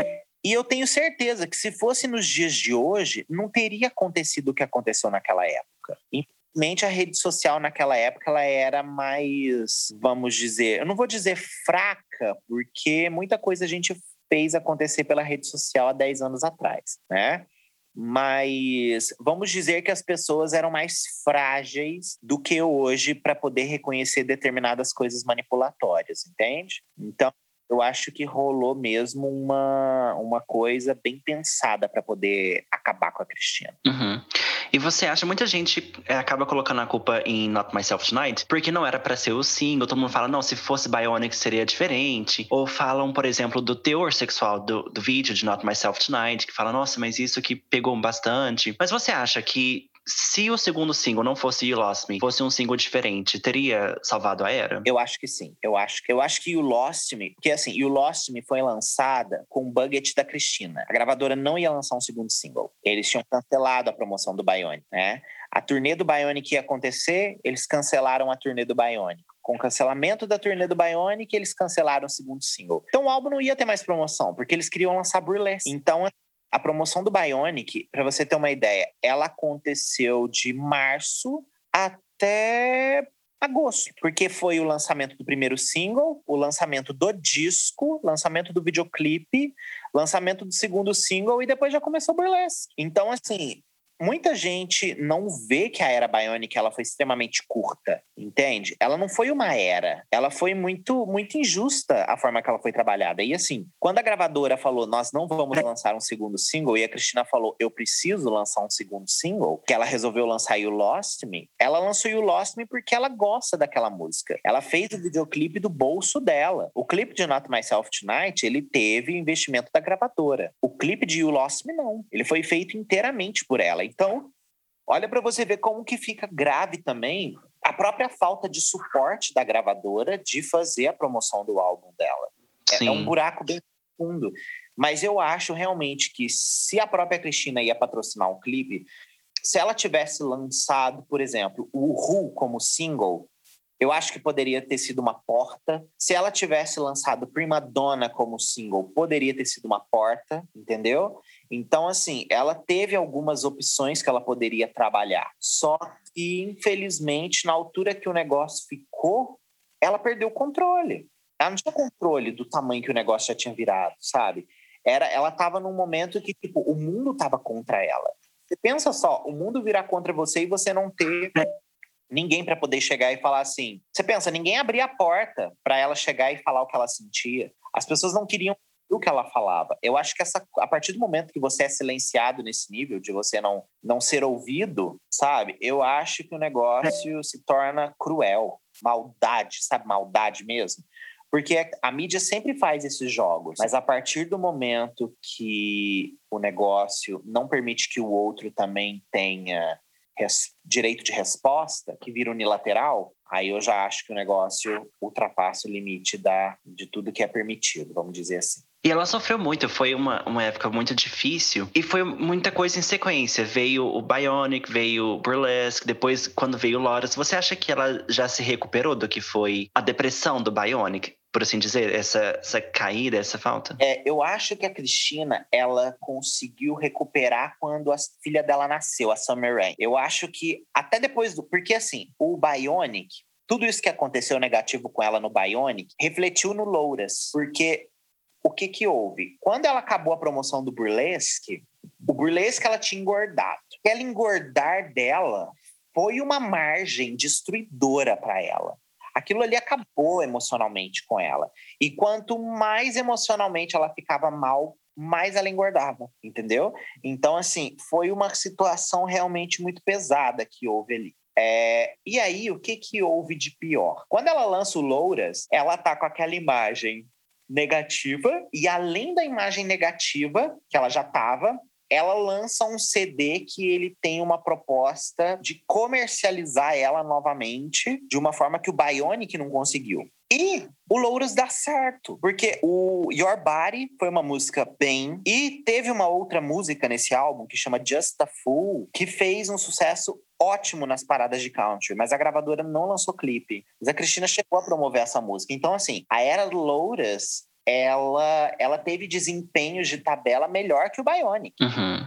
E eu tenho certeza que se fosse nos dias de hoje, não teria acontecido o que aconteceu naquela época. Infelizmente, a rede social naquela época ela era mais, vamos dizer, eu não vou dizer fraca, porque muita coisa a gente fez acontecer pela rede social há 10 anos atrás, né? Mas vamos dizer que as pessoas eram mais frágeis do que hoje para poder reconhecer determinadas coisas manipulatórias, entende? Então, eu acho que rolou mesmo uma, uma coisa bem pensada para poder acabar com a Cristina. Uhum. E você acha, muita gente é, acaba colocando a culpa em Not Myself Tonight, porque não era para ser o single. Todo mundo fala, não, se fosse Bionic seria diferente. Ou falam, por exemplo, do teor sexual do, do vídeo de Not Myself Tonight, que fala, nossa, mas isso que pegou bastante. Mas você acha que se o segundo single não fosse You Lost Me, fosse um single diferente, teria salvado a era? Eu acho que sim. Eu acho que eu acho que You Lost Me, porque assim, You Lost Me foi lançada com o budget da Cristina. A gravadora não ia lançar um segundo single. Eles tinham cancelado a promoção do Bionic, né? A turnê do Bionic ia acontecer, eles cancelaram a turnê do Bionic. Com o cancelamento da turnê do Bionic, eles cancelaram o segundo single. Então o álbum não ia ter mais promoção, porque eles queriam lançar Burlesque. Então a promoção do Bionic, para você ter uma ideia, ela aconteceu de março até agosto, porque foi o lançamento do primeiro single, o lançamento do disco, lançamento do videoclipe, lançamento do segundo single e depois já começou o Burlesque. Então, assim, muita gente não vê que a era Bionic ela foi extremamente curta, entende? Ela não foi uma era, ela foi muito muito injusta a forma que ela foi trabalhada. E assim, quando a gravadora falou nós não vamos lançar um segundo single e a Cristina falou eu preciso lançar um segundo single, que ela resolveu lançar You Lost Me, ela lançou You Lost Me porque ela gosta daquela música. Ela fez o videoclipe do bolso dela. O clipe de Not Myself Tonight, ele teve investimento da gravadora. O clipe de You Lost Me não. Ele foi feito inteiramente por ela. Então, olha para você ver como que fica grave também a própria falta de suporte da gravadora de fazer a promoção do álbum dela. É, é um buraco bem fundo. Mas eu acho realmente que se a própria Cristina ia patrocinar um clipe, se ela tivesse lançado, por exemplo, o Who como single, eu acho que poderia ter sido uma porta. Se ela tivesse lançado Prima Donna como single, poderia ter sido uma porta, entendeu? Então, assim, ela teve algumas opções que ela poderia trabalhar. Só que, infelizmente, na altura que o negócio ficou, ela perdeu o controle. Ela não tinha controle do tamanho que o negócio já tinha virado, sabe? Era, ela estava num momento que, tipo, o mundo estava contra ela. Você pensa só, o mundo virar contra você e você não ter ninguém para poder chegar e falar assim. Você pensa, ninguém abria a porta para ela chegar e falar o que ela sentia. As pessoas não queriam o que ela falava. Eu acho que essa, a partir do momento que você é silenciado nesse nível, de você não, não ser ouvido, sabe? Eu acho que o negócio se torna cruel. Maldade, sabe? Maldade mesmo. Porque a mídia sempre faz esses jogos, mas a partir do momento que o negócio não permite que o outro também tenha direito de resposta, que vira unilateral, aí eu já acho que o negócio ultrapassa o limite da, de tudo que é permitido, vamos dizer assim. E ela sofreu muito, foi uma, uma época muito difícil. E foi muita coisa em sequência. Veio o Bionic, veio o Burlesque, depois, quando veio o Lotus. Você acha que ela já se recuperou do que foi a depressão do Bionic? Por assim dizer, essa, essa caída, essa falta? É, eu acho que a Cristina, ela conseguiu recuperar quando a filha dela nasceu, a Summer Rain. Eu acho que até depois do... Porque, assim, o Bionic, tudo isso que aconteceu negativo com ela no Bionic refletiu no Louras, porque o que que houve? Quando ela acabou a promoção do Burlesque, o Burlesque ela tinha engordado. Ela engordar dela foi uma margem destruidora para ela. Aquilo ali acabou emocionalmente com ela. E quanto mais emocionalmente ela ficava mal, mais ela engordava, entendeu? Então, assim, foi uma situação realmente muito pesada que houve ali. É, e aí, o que, que houve de pior? Quando ela lança o Louras, ela tá com aquela imagem negativa, e além da imagem negativa, que ela já tava, ela lança um CD que ele tem uma proposta de comercializar ela novamente de uma forma que o Bionic não conseguiu. E o Louros dá certo, porque o Your Body foi uma música bem, e teve uma outra música nesse álbum que chama Just a Fool, que fez um sucesso ótimo nas paradas de country, mas a gravadora não lançou clipe. Mas a Cristina chegou a promover essa música. Então, assim, a era do Louras ela, ela teve desempenhos de tabela melhor que o Bionic. Uhum.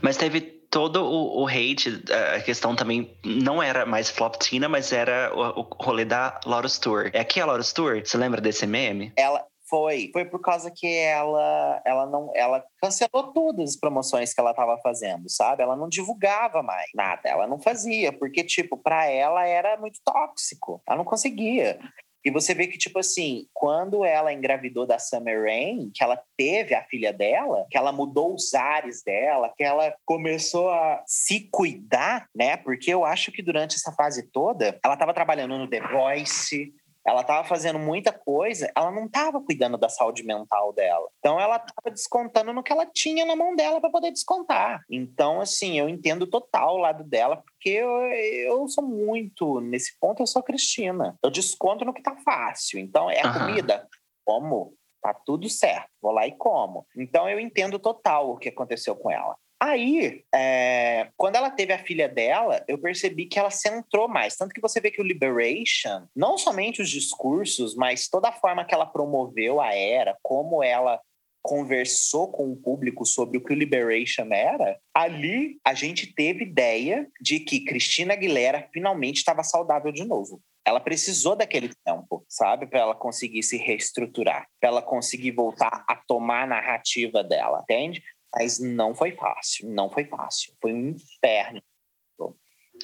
Mas teve todo o, o, hate, a questão também não era mais Flop Tina, mas era o, o rolê da Lotus Tour. É aqui a Lotus Tour? Você lembra desse meme? Ela foi, foi por causa que ela ela não ela cancelou todas as promoções que ela estava fazendo, sabe? Ela não divulgava mais nada, ela não fazia, porque tipo, para ela era muito tóxico. Ela não conseguia. E você vê que, tipo assim, quando ela engravidou da Summer Rain, que ela teve a filha dela, que ela mudou os ares dela, que ela começou a se cuidar, né? Porque eu acho que durante essa fase toda, ela estava trabalhando no The Voice, ela estava fazendo muita coisa, ela não estava cuidando da saúde mental dela. Então ela estava descontando no que ela tinha na mão dela para poder descontar. Então, assim, eu entendo total o lado dela, porque eu, eu sou muito, nesse ponto, eu sou Cristina. Eu desconto no que tá fácil. Então, é a comida. Como? Tá tudo certo. Vou lá e como. Então eu entendo total o que aconteceu com ela. Aí, é, quando ela teve a filha dela, eu percebi que ela centrou mais. Tanto que você vê que o Liberation, não somente os discursos, mas toda a forma que ela promoveu a era, como ela conversou com o público sobre o que o Liberation era, ali a gente teve ideia de que Cristina Aguilera finalmente estava saudável de novo. Ela precisou daquele tempo, sabe, para ela conseguir se reestruturar, para ela conseguir voltar a tomar a narrativa dela, entende? Mas não foi fácil, não foi fácil. Foi um inferno.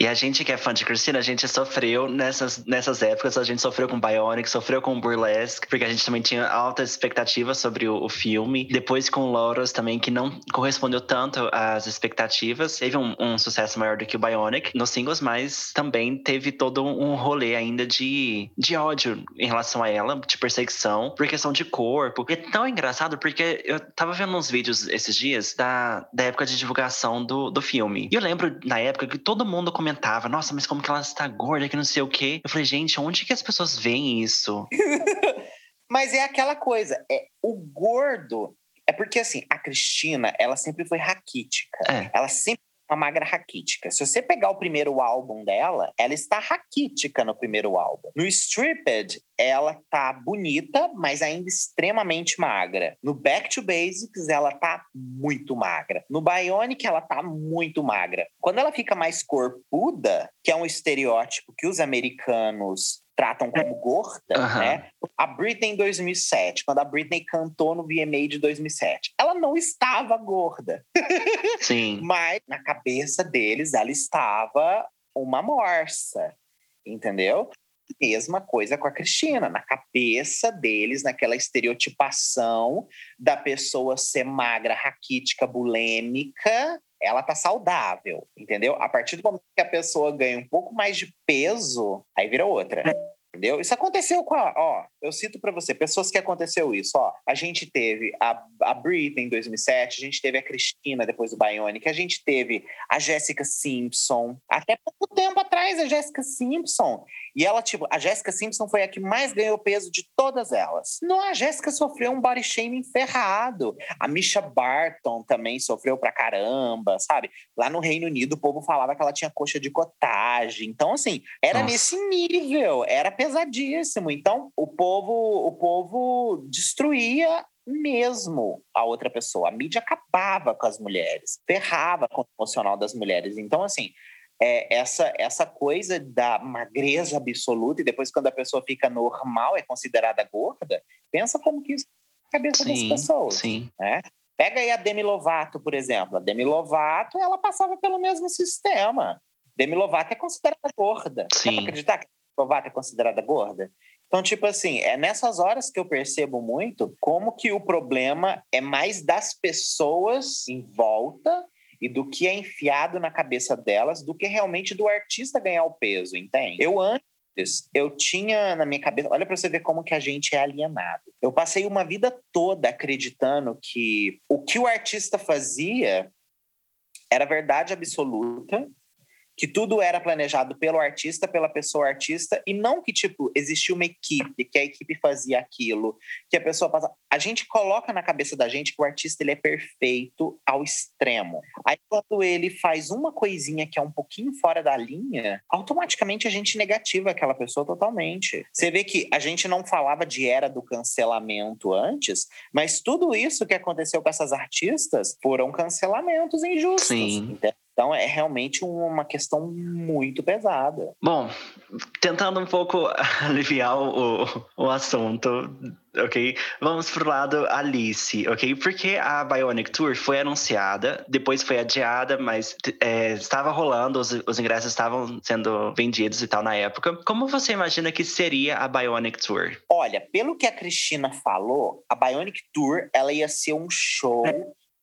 E a gente que é fã de Cristina, a gente sofreu nessas, nessas épocas, a gente sofreu com Bionic, sofreu com Burlesque, porque a gente também tinha altas expectativas sobre o, o filme. Depois com Lotus também, que não correspondeu tanto às expectativas. Teve um, um, sucesso maior do que o Bionic nos singles, mas também teve todo um rolê ainda de, de ódio em relação a ela, de perseguição, por questão de corpo. E é tão engraçado porque eu tava vendo uns vídeos esses dias da, da época de divulgação do, do filme. E eu lembro na época que todo mundo começou comentava, nossa, mas como que ela está gorda, que não sei o quê. Eu falei, gente, onde que as pessoas veem isso? <laughs> mas é aquela coisa, é o gordo. É porque assim, a Cristina, ela sempre foi raquítica. É. Ela sempre uma magra raquítica. Se você pegar o primeiro álbum dela, ela está raquítica no primeiro álbum. No Stripped, ela tá bonita, mas ainda extremamente magra. No Back to Basics, ela tá muito magra. No Bionic, ela tá muito magra. Quando ela fica mais corpuda, que é um estereótipo que os americanos tratam como gorda, uhum. né? A Britney em 2007, quando a Britney cantou no VMA de 2007, ela não estava gorda. <laughs> Sim. Mas na cabeça deles ela estava uma morsa, entendeu? Mesma coisa com a Cristina, na cabeça deles, naquela estereotipação da pessoa ser magra, raquítica, bulêmica, ela tá saudável, entendeu? A partir do momento que a pessoa ganha um pouco mais de peso, aí vira outra. Entendeu? Isso aconteceu com a. Ó, eu cito para você, pessoas que aconteceu isso. Ó, a gente teve a, a Britney em 2007, a gente teve a Cristina depois do Bionic, a gente teve a Jessica Simpson. Até pouco tempo atrás, a Jessica Simpson. E ela, tipo, a Jessica Simpson foi a que mais ganhou peso de todas elas. Não, a Jessica sofreu um body shaming ferrado. A Misha Barton também sofreu pra caramba, sabe? Lá no Reino Unido, o povo falava que ela tinha coxa de cotagem. Então, assim, era Nossa. nesse nível, era pesadíssimo. Então, o povo, o povo destruía mesmo a outra pessoa. A mídia acabava com as mulheres, ferrava com o emocional das mulheres. Então, assim, é, essa, essa coisa da magreza absoluta e depois quando a pessoa fica normal, é considerada gorda, pensa como que isso é na cabeça Sim, das pessoas. sim. né? Pega aí a Demi Lovato, por exemplo. A Demi Lovato, ela passava pelo mesmo sistema. Demi Lovato é considerada gorda. Dá Sim. pra acreditar que Lovato é considerada gorda? Então, tipo assim, é nessas horas que eu percebo muito como que o problema é mais das pessoas em volta e do que é enfiado na cabeça delas do que realmente do artista ganhar o peso, entende? Eu antes, eu tinha na minha cabeça, olha para você ver como que a gente é alienado. Eu passei uma vida toda acreditando que o que o artista fazia era verdade absoluta, que tudo era planejado pelo artista, pela pessoa artista, e não que, tipo, existia uma equipe, que a equipe fazia aquilo, que a pessoa passa. A gente coloca na cabeça da gente que o artista ele é perfeito ao extremo. Aí, quando ele faz uma coisinha que é um pouquinho fora da linha, automaticamente a gente negativa aquela pessoa totalmente. Você vê que a gente não falava de era do cancelamento antes, mas tudo isso que aconteceu com essas artistas foram cancelamentos injustos. Sim. entende? Então é realmente uma questão muito pesada. Bom, tentando um pouco <laughs> aliviar o, o assunto, ok? Vamos pro lado Alice, ok? Porque a Bionic Tour foi anunciada, depois foi adiada, mas é, estava rolando, os, os ingressos estavam sendo vendidos e tal na época. Como você imagina que seria a Bionic Tour? Olha, pelo que a Cristina falou, a Bionic Tour ela ia ser um show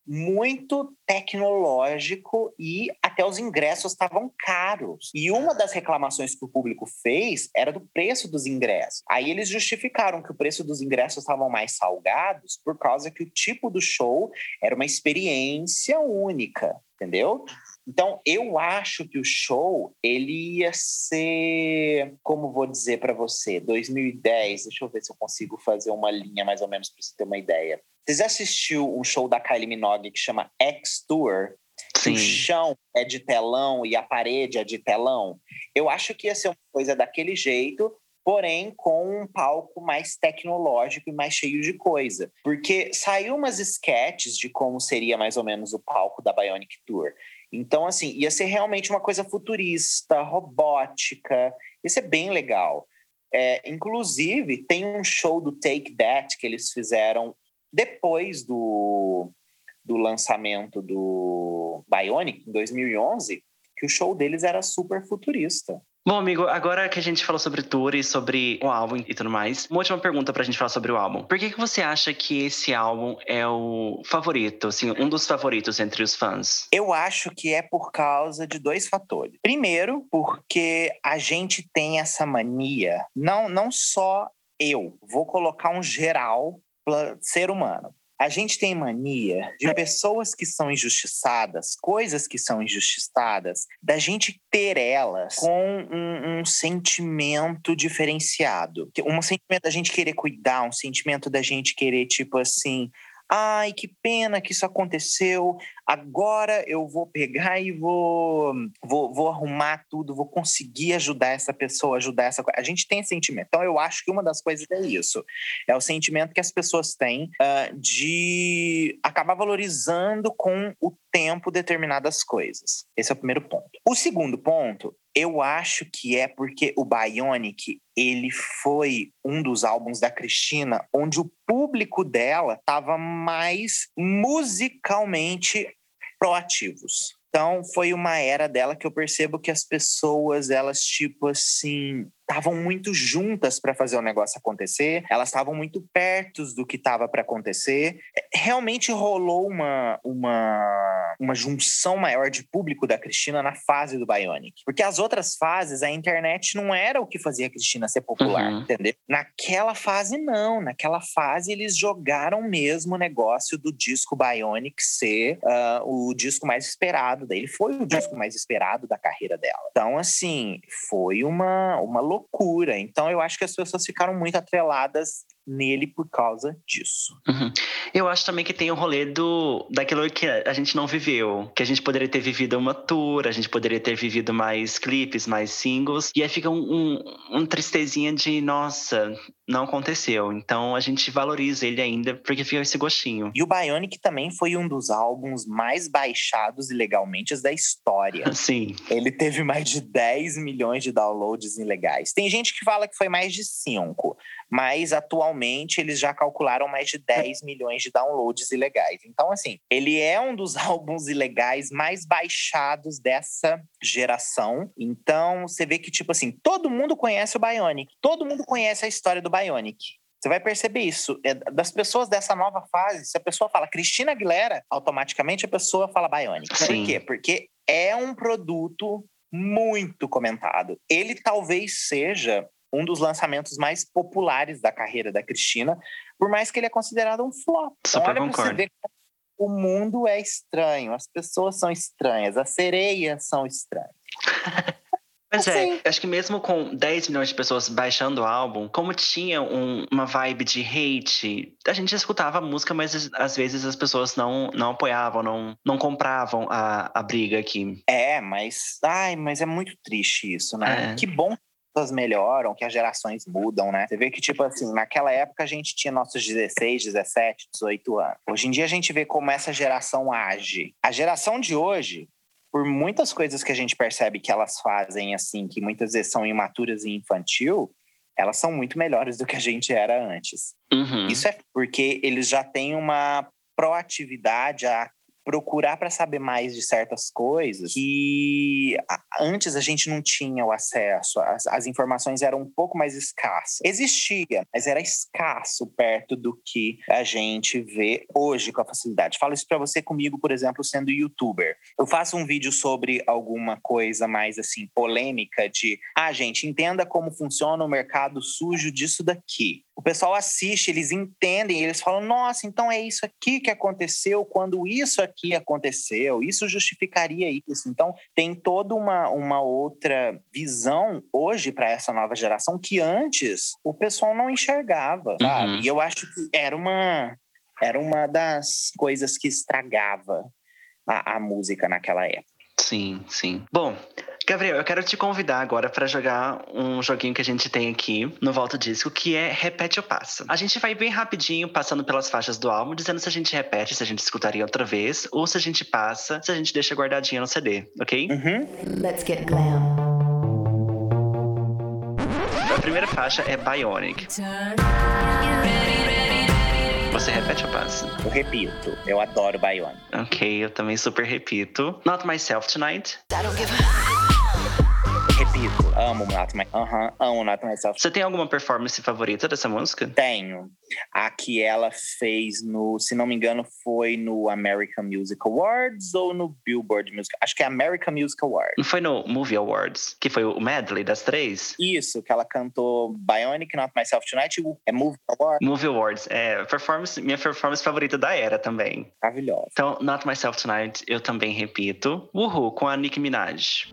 muito tecnológico e até os ingressos estavam caros. E uma das reclamações que o público fez era do preço dos ingressos. Aí eles justificaram que o preço dos ingressos estavam mais salgados por causa que o tipo do show era uma experiência única, entendeu? Então, eu acho que o show ele ia ser, como vou dizer para você, 2010. Deixa eu ver se eu consigo fazer uma linha mais ou menos para você ter uma ideia. Você já assistiu um show da Kylie Minogue que chama X Tour? Que o Sim, chão é de telão e a parede é de telão. Eu acho que ia ser uma coisa daquele jeito, porém com um palco mais tecnológico e mais cheio de coisa. Porque saiu umas sketches de como seria mais ou menos o palco da Bionic Tour. Então, assim, ia ser realmente uma coisa futurista, robótica, ia ser bem legal. É, inclusive, tem um show do Take That que eles fizeram depois do, do lançamento do Bionic, em 2011, que o show deles era super futurista. Bom, amigo, agora que a gente falou sobre tour e sobre o álbum e tudo mais, uma última pergunta pra gente falar sobre o álbum. Por que, que você acha que esse álbum é o favorito, assim, um dos favoritos entre os fãs? Eu acho que é por causa de dois fatores. Primeiro, porque a gente tem essa mania, não, não só eu, vou colocar um geral ser humano. A gente tem mania de pessoas que são injustiçadas, coisas que são injustiçadas, da gente ter elas com um, um sentimento diferenciado. Um sentimento da gente querer cuidar, um sentimento da gente querer, tipo assim, ai, que pena que isso aconteceu. Agora eu vou pegar e vou, vou, vou arrumar tudo, vou conseguir ajudar essa pessoa, ajudar essa. A gente tem sentimento. Então eu acho que uma das coisas é isso. É o sentimento que as pessoas têm ah, de acabar valorizando com o tempo determinadas coisas. Esse é o primeiro ponto. O segundo ponto, eu acho que é porque o Bionic, ele foi um dos álbuns da Cristina onde o público dela estava mais musicalmente proativos. Então, foi uma era dela que eu percebo que as pessoas, elas, tipo assim, estavam muito juntas para fazer o negócio acontecer, elas estavam muito perto do que estava para acontecer. Realmente rolou uma, uma uma junção maior de público da Cristina na fase do Bionic. Porque as outras fases, a internet não era o que fazia a Cristina ser popular, Uhum. entendeu? Naquela fase, não. Naquela fase, eles jogaram mesmo o negócio do disco Bionic ser ah, o disco mais esperado. Daí ele foi o disco mais esperado da carreira dela. Então, assim, foi uma, uma loucura. Então, eu acho que as pessoas ficaram muito atreladas nele por causa disso. Uhum. Eu acho também que tem o rolê do daquilo que a gente não viveu. Que a gente poderia ter vivido uma tour, a gente poderia ter vivido mais clipes, mais singles. E aí fica um, um, um tristezinha de, nossa, não aconteceu. Então a gente valoriza ele ainda porque fica esse gostinho. E o Bionic também foi um dos álbuns mais baixados ilegalmente da história. <laughs> Sim. Ele teve mais de 10 milhões de downloads ilegais. Tem gente que fala que foi mais de 5, mas atualmente eles já calcularam mais de 10 milhões de downloads ilegais. Então, assim, ele é um dos <laughs> álbuns ilegais mais baixados dessa geração. Então, você vê que, tipo assim, todo mundo conhece o Bionic, todo mundo conhece a história do Bionic. Você vai perceber isso. É, das pessoas dessa nova fase, se a pessoa fala Cristina Aguilera, automaticamente a pessoa fala Bionic. Sim. Por quê? Porque é um produto muito comentado. Ele talvez seja um dos lançamentos mais populares da carreira da Cristina, por mais que ele é considerado um flop. Então, Super olha você concordo. ver como o mundo é estranho, as pessoas são estranhas, as sereias são estranhas. <laughs> Mas Assim. é, acho que mesmo com 10 milhões de pessoas baixando o álbum, como tinha um- uma vibe de hate, a gente escutava a música, mas às vezes as pessoas não, não apoiavam, não, não compravam a, a briga aqui. É, mas ai, mas é muito triste isso, né? É. Que bom melhoram, que as gerações mudam, né? Você vê que, tipo assim, naquela época a gente tinha nossos 16, 17, 18 anos. Hoje em dia a gente vê como essa geração age. A geração de hoje, por muitas coisas que a gente percebe que elas fazem, assim, que muitas vezes são imaturas e infantil, elas são muito melhores do que a gente era antes. Uhum. Isso é porque eles já têm uma proatividade a procurar para saber mais de certas coisas que antes a gente não tinha o acesso, as, as informações eram um pouco mais escassas. Existia, mas era escasso perto do que a gente vê hoje com a facilidade. Falo isso para você comigo, por exemplo, sendo youtuber. Eu faço um vídeo sobre alguma coisa mais assim polêmica de, ah, gente, entenda como funciona o mercado sujo disso daqui. O pessoal assiste, eles entendem, eles falam: nossa, então é isso aqui que aconteceu quando isso aqui aconteceu, isso justificaria isso. Então, tem toda uma, uma outra visão hoje para essa nova geração que antes o pessoal não enxergava, sabe? Uhum. E eu acho que era uma, era uma das coisas que estragava a, a música naquela época. Sim, sim. Bom, Gabriel, eu quero te convidar agora para jogar um joguinho que a gente tem aqui no Volta Disco, que é Repete ou Passa. A gente vai bem rapidinho passando pelas faixas do álbum, dizendo se a gente repete, se a gente escutaria outra vez, ou se a gente passa, se a gente deixa guardadinha no CD, ok? Uhum. Let's get glam. A primeira faixa é Bionic. Você repete ou passa? Eu repito, eu adoro Bionic. Ok, eu também super repito. Not Myself Tonight. Repito, amo Not My... Aham, amo Not Myself. Você tem alguma performance favorita dessa música? Tenho. A que ela fez no, se não me engano, foi no American Music Awards ou no Billboard Music. Acho que é American Music Awards. Não foi no Movie Awards, que foi o medley das três? Isso, que ela cantou Bionic, Not Myself Tonight, e é Movie Award. Movie Awards, é performance, minha performance favorita da era também. Maravilhosa. Então, Not Myself Tonight, eu também repito. Woohoo, com a Nicki Minaj.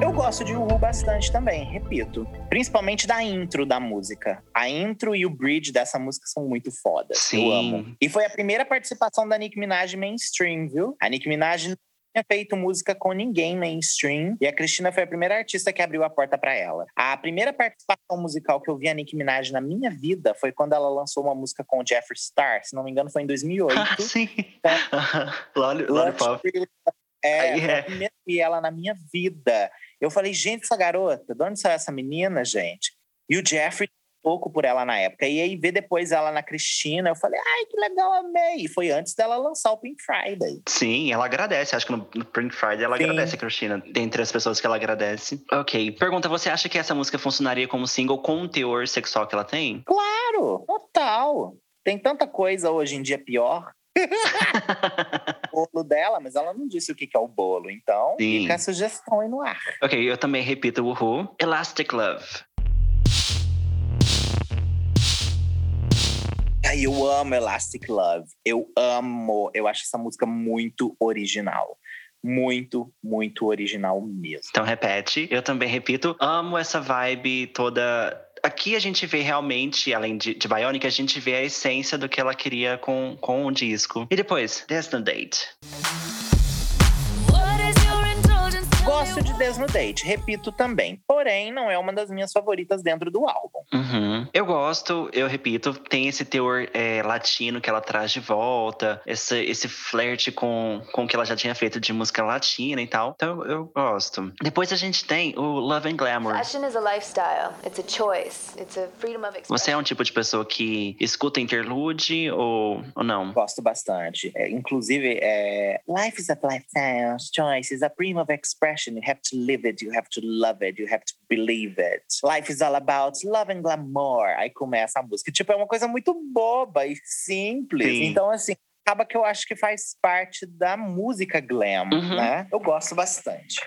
Eu gosto de Uhu bastante também, repito. Principalmente da intro da música. A intro e o bridge dessa música são muito fodas. Sim. Eu amo. E foi a primeira participação da Nicki Minaj mainstream, viu? A Nicki Minaj não tinha feito música com ninguém mainstream. E a Cristina foi a primeira artista que abriu a porta pra ela. A primeira participação musical que eu vi a Nicki Minaj na minha vida foi quando ela lançou uma música com o Jeffree Star. Se não me engano, foi em 2008. <laughs> Ah, sim. Aham. Lolli- <laughs> Lollipop. É, é. primeira vi ela na minha vida. Eu falei, gente, essa garota, de onde saiu essa menina, gente? E o Jeffrey pouco por ela na época. E aí ver depois ela na Cristina, eu falei, ai, que legal, amei. E foi antes dela lançar o Pink Friday. Sim, ela agradece. Acho que no, no Pink Friday ela Sim. agradece a Cristina, dentre as pessoas que ela agradece. Ok, pergunta: você acha que essa música funcionaria como single com o teor sexual que ela tem? Claro, total. Tem tanta coisa hoje em dia pior <laughs> bolo dela, mas ela não disse o que que é o bolo. Então, Sim. fica a sugestão aí no ar. ok, eu também repito o Who. Elastic Love. Ai, eu amo Elastic Love. Eu amo. Eu acho essa música muito original. Muito, muito original mesmo. Então repete. Eu também repito. Amo essa vibe toda. Aqui a gente vê realmente, além de, de Bionic, a gente vê a essência do que ela queria com, com o disco. E depois, Desnudate. What Gosto de Desnudate, repito também. Porém, não é uma das minhas favoritas dentro do álbum. Uhum. Eu gosto, eu repito, tem esse teor é, latino que ela traz de volta, esse, esse flerte com, com o que ela já tinha feito de música latina e tal. Então eu gosto. Depois a gente tem o Love and Glamour. Fashion is a lifestyle. It's a choice. It's a freedom of expression. Você é um tipo de pessoa que escuta interlude ou, ou não? Gosto bastante. É, inclusive, é, Life is a lifestyle, choice is a freedom of expression. You have to live it, you have to love it, you have to believe it. Life is all about love and glamour. Aí começa a música. Tipo, é uma coisa muito boba e simples. Sim. Então, assim, acaba que eu acho que faz parte da música glam, Uhum. né? Eu gosto bastante.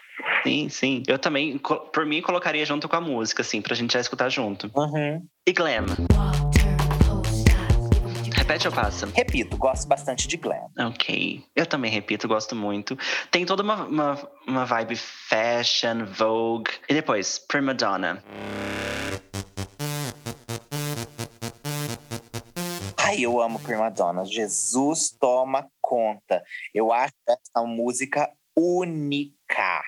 Sim, sim. Eu também, por mim, colocaria junto com a música, assim, pra gente já escutar junto. Uhum. E Glam. Walk, Repete ou passa? Repito, gosto bastante de glam. Ok. Eu também repito, gosto muito. Tem toda uma, uma, uma vibe fashion, Vogue. E depois, Prima Donna. Ai, eu amo Prima Donna. Jesus toma conta. Eu acho essa música única.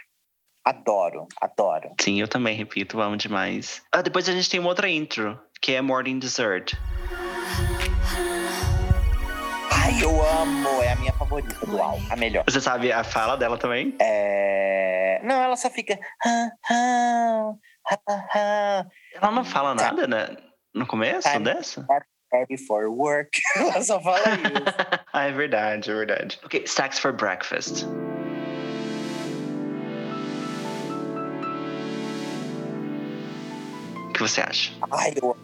Adoro, adoro. Sim, eu também repito, amo demais. Ah, depois a gente tem uma outra intro, que é Morning Dessert. Ai, eu amo. É a minha favorita do álbum. A melhor. Você sabe a fala dela também? É... Não, ela só fica. "Ah, ah, ah, ah, Ela não fala Tá. nada, né? No começo Tá. dessa? <laughs> Ready for work. <laughs> ela só fala isso. <laughs> ah, é verdade, é verdade. Ok, Stacks for Breakfast. O que você acha? Ai, eu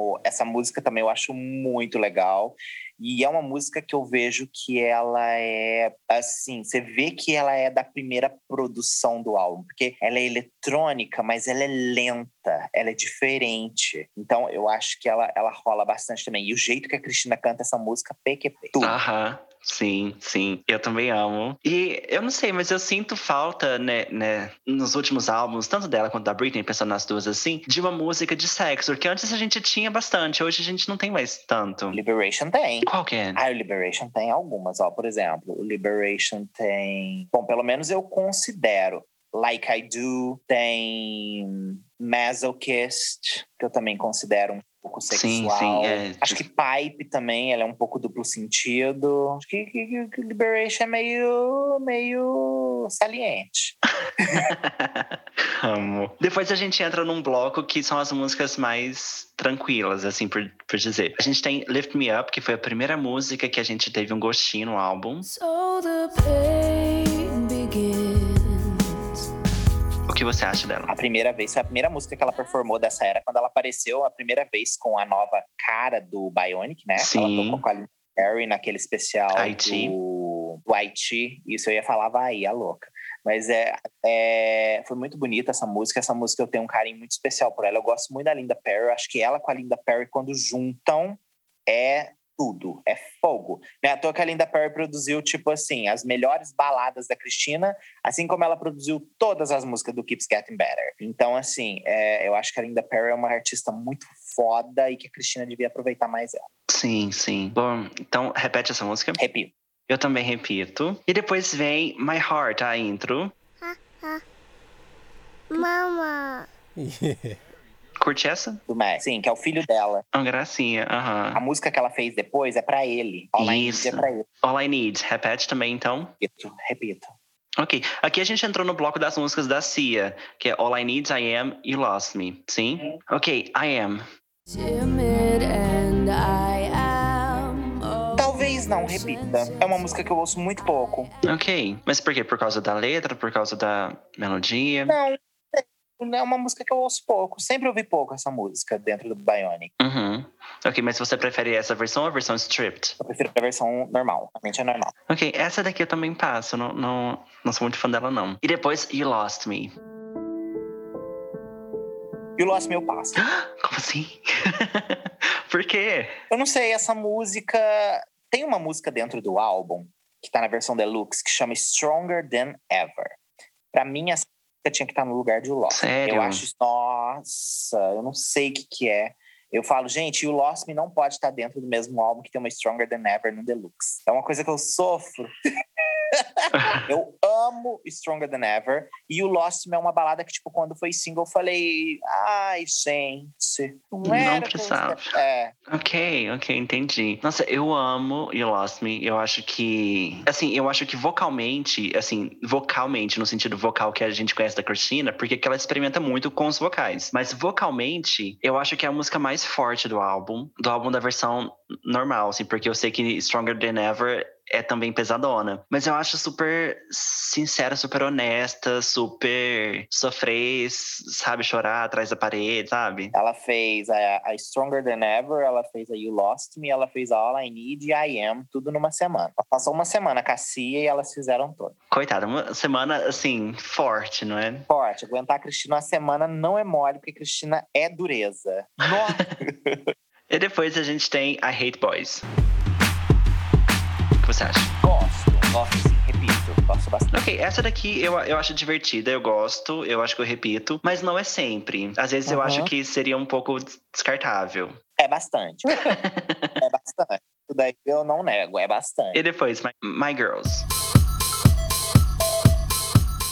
amo. Essa música também eu acho muito legal. E é uma música que eu vejo que ela é assim, você vê que ela é da primeira produção do álbum, porque ela é eletrônica, mas ela é lenta, ela é diferente. Então eu acho que ela, ela rola bastante também. E o jeito que a Cristina canta essa música, PQP. Tudo. Aham, sim, sim. Eu também amo. E eu não sei, mas eu sinto falta, né, né, nos últimos álbuns, tanto dela quanto da Britney, pensando nas duas assim, de uma música de sexo. Porque antes a gente tinha bastante, hoje a gente não tem mais tanto. Liberation tem. Qual que é? Ah, o Liberation tem algumas, ó. Por exemplo, o Liberation tem. Bom, pelo menos eu considero. Like I Do, tem Masochist, que eu também considero um pouco Sim, sexual. sim, é, Acho que Pipe também, ela é um pouco duplo sentido. Acho que, que, que- que Liberation é meio, meio saliente. <laughs> Amo. Depois a gente entra num bloco que são as músicas mais tranquilas, assim por, por dizer. A gente tem Lift Me Up, que foi a primeira música que a gente teve um gostinho no álbum. So the pain begins. O que você acha dela? A primeira vez, foi a primeira música que ela performou dessa era, quando ela apareceu a primeira vez com a nova cara do Bionic, né? Sim. Ela tocou com a Linda Perry naquele especial Haiti. do, do Haiti. Isso eu ia falar Bahia, a louca. Mas é, é, foi muito bonita essa música. Essa música eu tenho um carinho muito especial por ela. Eu gosto muito da Linda Perry. Eu acho que ela com a Linda Perry, quando juntam, é tudo. É fogo. Não é à toa que a Linda Perry produziu, tipo assim, as melhores baladas da Cristina, assim como ela produziu todas as músicas do Keeps Getting Better. Então, assim, é, eu acho que a Linda Perry é uma artista muito foda e que a Cristina devia aproveitar mais ela. Sim, sim. Bom, então repete essa música. Repito. Eu também repito. E depois vem My Heart, a intro. <laughs> Mama. Curte essa? Do Max. Sim, que é o filho dela. Uma gracinha, aham. A música que ela fez depois é pra ele. All I Need Isso. é pra ele. All I Need. Repete também, então. Repito, repito. Ok. Aqui a gente entrou no bloco das músicas da Cia, que é All I Need, I Am e Lost Me. Sim? Ok, I Am. Timid and I am. Talvez não, repita. É uma música que eu ouço muito pouco. Ok. Mas por quê? Por causa da letra? Por causa da melodia? Não. É uma música que eu ouço pouco. Sempre ouvi pouco essa música dentro do Bionic. Uhum. Ok, mas você prefere essa versão ou a versão stripped? Eu prefiro a versão normal. Realmente é normal. Ok, essa daqui eu também passo. Não, não, não sou muito fã dela, não. E depois, You Lost Me. O Lost Me eu passo. <gasps> Como assim? <laughs> Por quê? Eu não sei, essa música. Tem uma música dentro do álbum, que tá na versão deluxe, que chama Stronger Than Ever. Pra mim, essa tinha que estar no lugar de Lost. Sério? Eu acho. Nossa, eu não sei o que, que é. Eu falo, gente, o Lost Me não pode estar dentro do mesmo álbum que tem uma Stronger Than Ever no Deluxe. É uma coisa que eu sofro. <laughs> <laughs> eu amo Stronger Than Ever. E o Lost Me é uma balada que, tipo, quando foi single, eu falei, ai, gente, não, Não era precisava. estar-" É, Ok, ok, entendi. Nossa, eu amo You Lost Me. Eu acho que. Assim, eu acho que vocalmente, assim, vocalmente, no sentido vocal que a gente conhece da Christina, porque que ela experimenta muito com os vocais. Mas vocalmente, eu acho que é a música mais forte do álbum, do álbum da versão normal, assim, porque eu sei que Stronger Than Ever é também pesadona. Mas eu acho super sincera, super honesta, super sofrer, sabe, chorar atrás da parede, sabe? Ela fez a, a Stronger Than Ever, ela fez a You Lost Me, ela fez a All I Need e I Am, tudo numa semana. Passou uma semana com a Cia e elas fizeram todas. Coitada, uma semana, assim, forte, não é? Forte, aguentar a Cristina uma semana não é mole, porque Cristina é dureza. <laughs> Nossa! E depois a gente tem I Hate Boys. Você acha? gosto, gosto sim, repito, gosto bastante. Ok, essa daqui eu, eu acho divertida, eu gosto, eu acho que eu repito, mas não é sempre. Às vezes eu Uhum. acho que seria um pouco descartável. É bastante. <laughs> é bastante. Isso daí eu não nego, é bastante. E depois, My, My Girls.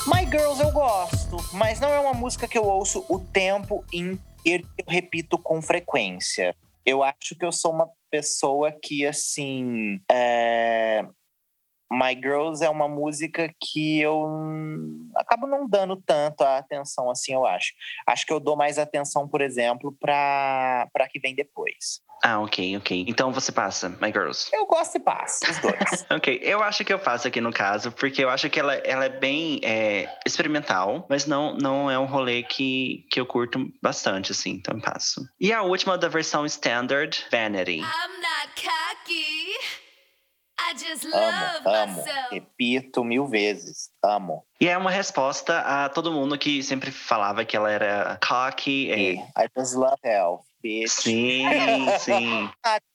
My Girls eu gosto, mas não é uma música que eu ouço o tempo inteiro que eu repito com frequência. Eu acho que eu sou uma pessoa que, assim. é, My Girls é uma música que eu acabo não dando tanto a atenção assim, eu acho. Acho que eu dou mais atenção, por exemplo, para para que vem depois. Ah, ok, ok. Então você passa, My Girls. Eu gosto e passo, os dois. <laughs> Ok, eu acho que eu faço aqui no caso, porque eu acho que ela, ela é bem é, experimental, mas não, não é um rolê que, que eu curto bastante, assim, então eu passo. E a última da versão Standard, Vanity. I'm not cocky. Amo, amo. myself. Repito mil vezes. Amo. E é uma resposta a todo mundo que sempre falava que ela era cocky. E I just love health, bitch. sim, <laughs> sim.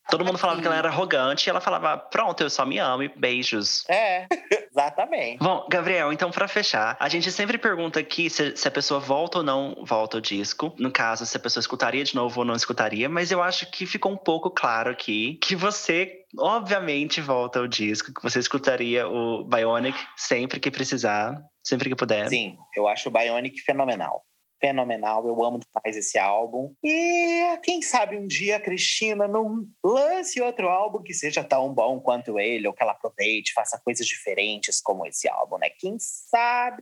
Todo mundo falava que ela era arrogante e ela falava, pronto, eu só me amo e beijos. É, <laughs> exatamente. Bom, Gabriel, então pra fechar, a gente sempre pergunta aqui se, se a pessoa volta ou não volta o disco. No caso, se a pessoa escutaria de novo ou não escutaria, mas eu acho que ficou um pouco claro aqui que você, obviamente, volta o disco, que você escutaria o Bionic sempre que precisar, sempre que puder. Sim, eu acho o Bionic fenomenal. Fenomenal, eu amo demais esse álbum. E quem sabe um dia a Cristina não lance outro álbum que seja tão bom quanto ele, ou que ela aproveite, faça coisas diferentes como esse álbum, né? Quem sabe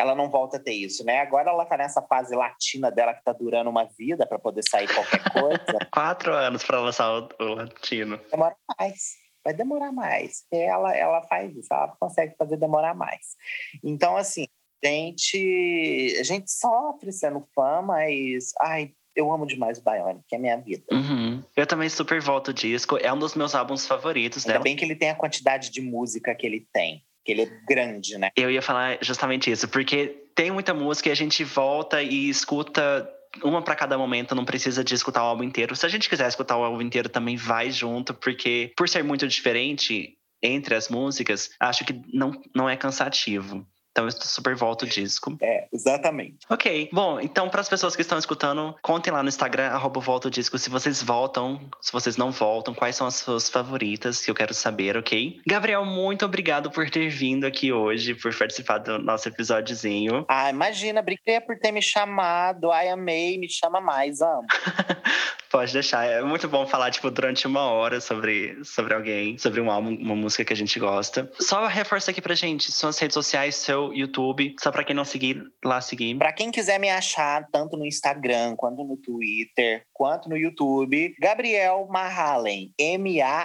ela não volta a ter isso, né? Agora ela tá nessa fase latina dela que tá durando uma vida para poder sair qualquer coisa. <laughs> Quatro anos pra lançar o, o Latino. demora mais. Vai demorar mais. Ela, ela faz isso, ela consegue fazer demorar mais. Então, assim, gente, a gente sofre sendo fã, mas ai, eu amo demais o Bionic, que é minha vida. Uhum. Eu também super volto o disco. É um dos meus álbuns favoritos Ainda dela. bem que ele tem a quantidade de música que ele tem, que ele é grande, né? Eu ia falar justamente isso, porque tem muita música e a gente volta e escuta uma pra cada momento, não precisa de escutar o álbum inteiro. Se a gente quiser escutar o álbum inteiro, também vai junto, porque por ser muito diferente entre as músicas, acho que não, não é cansativo. Então eu super volto o disco. É, exatamente. Ok, bom, então para as pessoas que estão escutando, contem lá no Instagram, arroba volta o disco, se vocês voltam, se vocês não voltam, quais são as suas favoritas, que eu quero saber, ok? Gabriel, muito obrigado por ter vindo aqui hoje, por participar do nosso episódiozinho. Ah, imagina, obrigada por ter me chamado. Ai, amei, me chama mais, amo. <laughs> Pode deixar, é muito bom falar, tipo, durante uma hora sobre, sobre alguém, sobre um álbum, uma música que a gente gosta. Só reforça aqui pra gente, suas redes sociais, seu YouTube, só pra quem não seguir, lá seguir. Pra quem quiser me achar, tanto no Instagram, quanto no Twitter, quanto no YouTube, Gabriel Mahalen. M-A-H-A-L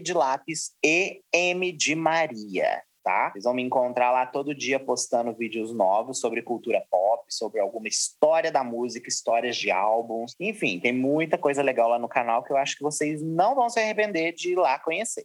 de lápis E-M de Maria. Tá? Vocês vão me encontrar lá todo dia postando vídeos novos sobre cultura pop, sobre alguma história da música, histórias de álbuns. Enfim, tem muita coisa legal lá no canal que eu acho que vocês não vão se arrepender de ir lá conhecer.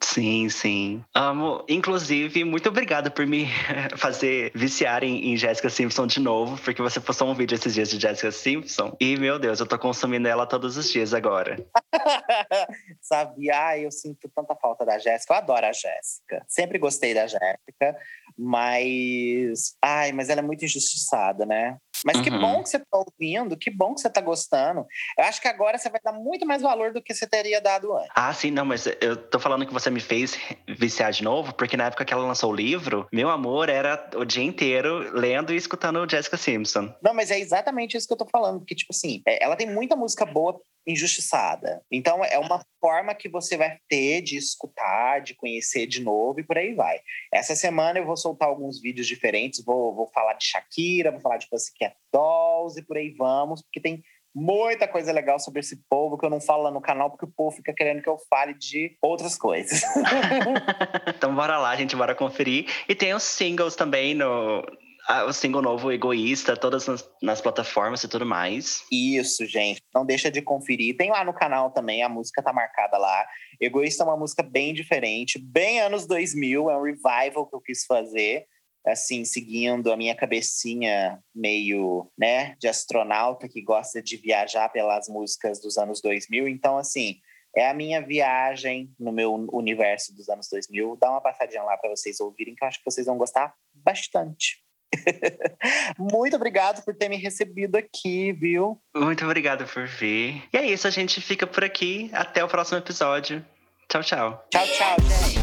Sim, sim. Amo. Inclusive, muito obrigado por me <laughs> fazer viciar em, em Jessica Simpson de novo, porque você postou um vídeo esses dias de Jessica Simpson. E, meu Deus, eu tô consumindo ela todos os dias agora. <laughs> Sabia? Ai, eu sinto tanta falta da Jéssica. Eu adoro a Jéssica. Sempre gostei da Jéssica, mas. Ai, mas ela é muito injustiçada, né? Mas que Uhum. bom que você tá ouvindo, que bom que você tá gostando. Eu acho que agora você vai dar muito mais valor do que você teria dado antes. Ah, sim, não, mas eu tô falando que você me fez viciar de novo, porque na época que ela lançou o livro, meu amor era o dia inteiro lendo e escutando Jessica Simpson. Não, mas é exatamente isso que eu tô falando. Porque, tipo assim, é, ela tem muita música boa injustiçada. Então, é uma forma que você vai ter de escutar, de conhecer de novo e por aí vai. Essa semana eu vou soltar alguns vídeos diferentes. Vou, vou falar de Shakira, vou falar de Pussycat Dolls e por aí vamos, porque tem muita coisa legal sobre esse povo que eu não falo lá no canal, porque o povo fica querendo que eu fale de outras coisas. <laughs> <laughs> então bora lá, gente, bora conferir. E tem os singles também no. ah, o single novo Egoísta, todas nas, nas plataformas e tudo mais. Isso, gente. Não deixa de conferir. Tem lá no canal também, a música tá marcada lá. Egoísta é uma música bem diferente, bem anos 2000, é um revival que eu quis fazer. Assim, seguindo a minha cabecinha meio, né, de astronauta que gosta de viajar pelas músicas dos anos 2000. Então, assim, é a minha viagem no meu universo dos anos 2000. Dá uma passadinha lá para vocês ouvirem, que eu acho que vocês vão gostar bastante. <laughs> Muito obrigado por ter me recebido aqui, viu? Muito obrigado por vir. E é isso, a gente fica por aqui. Até o próximo episódio. Tchau, tchau. Tchau, tchau, gente.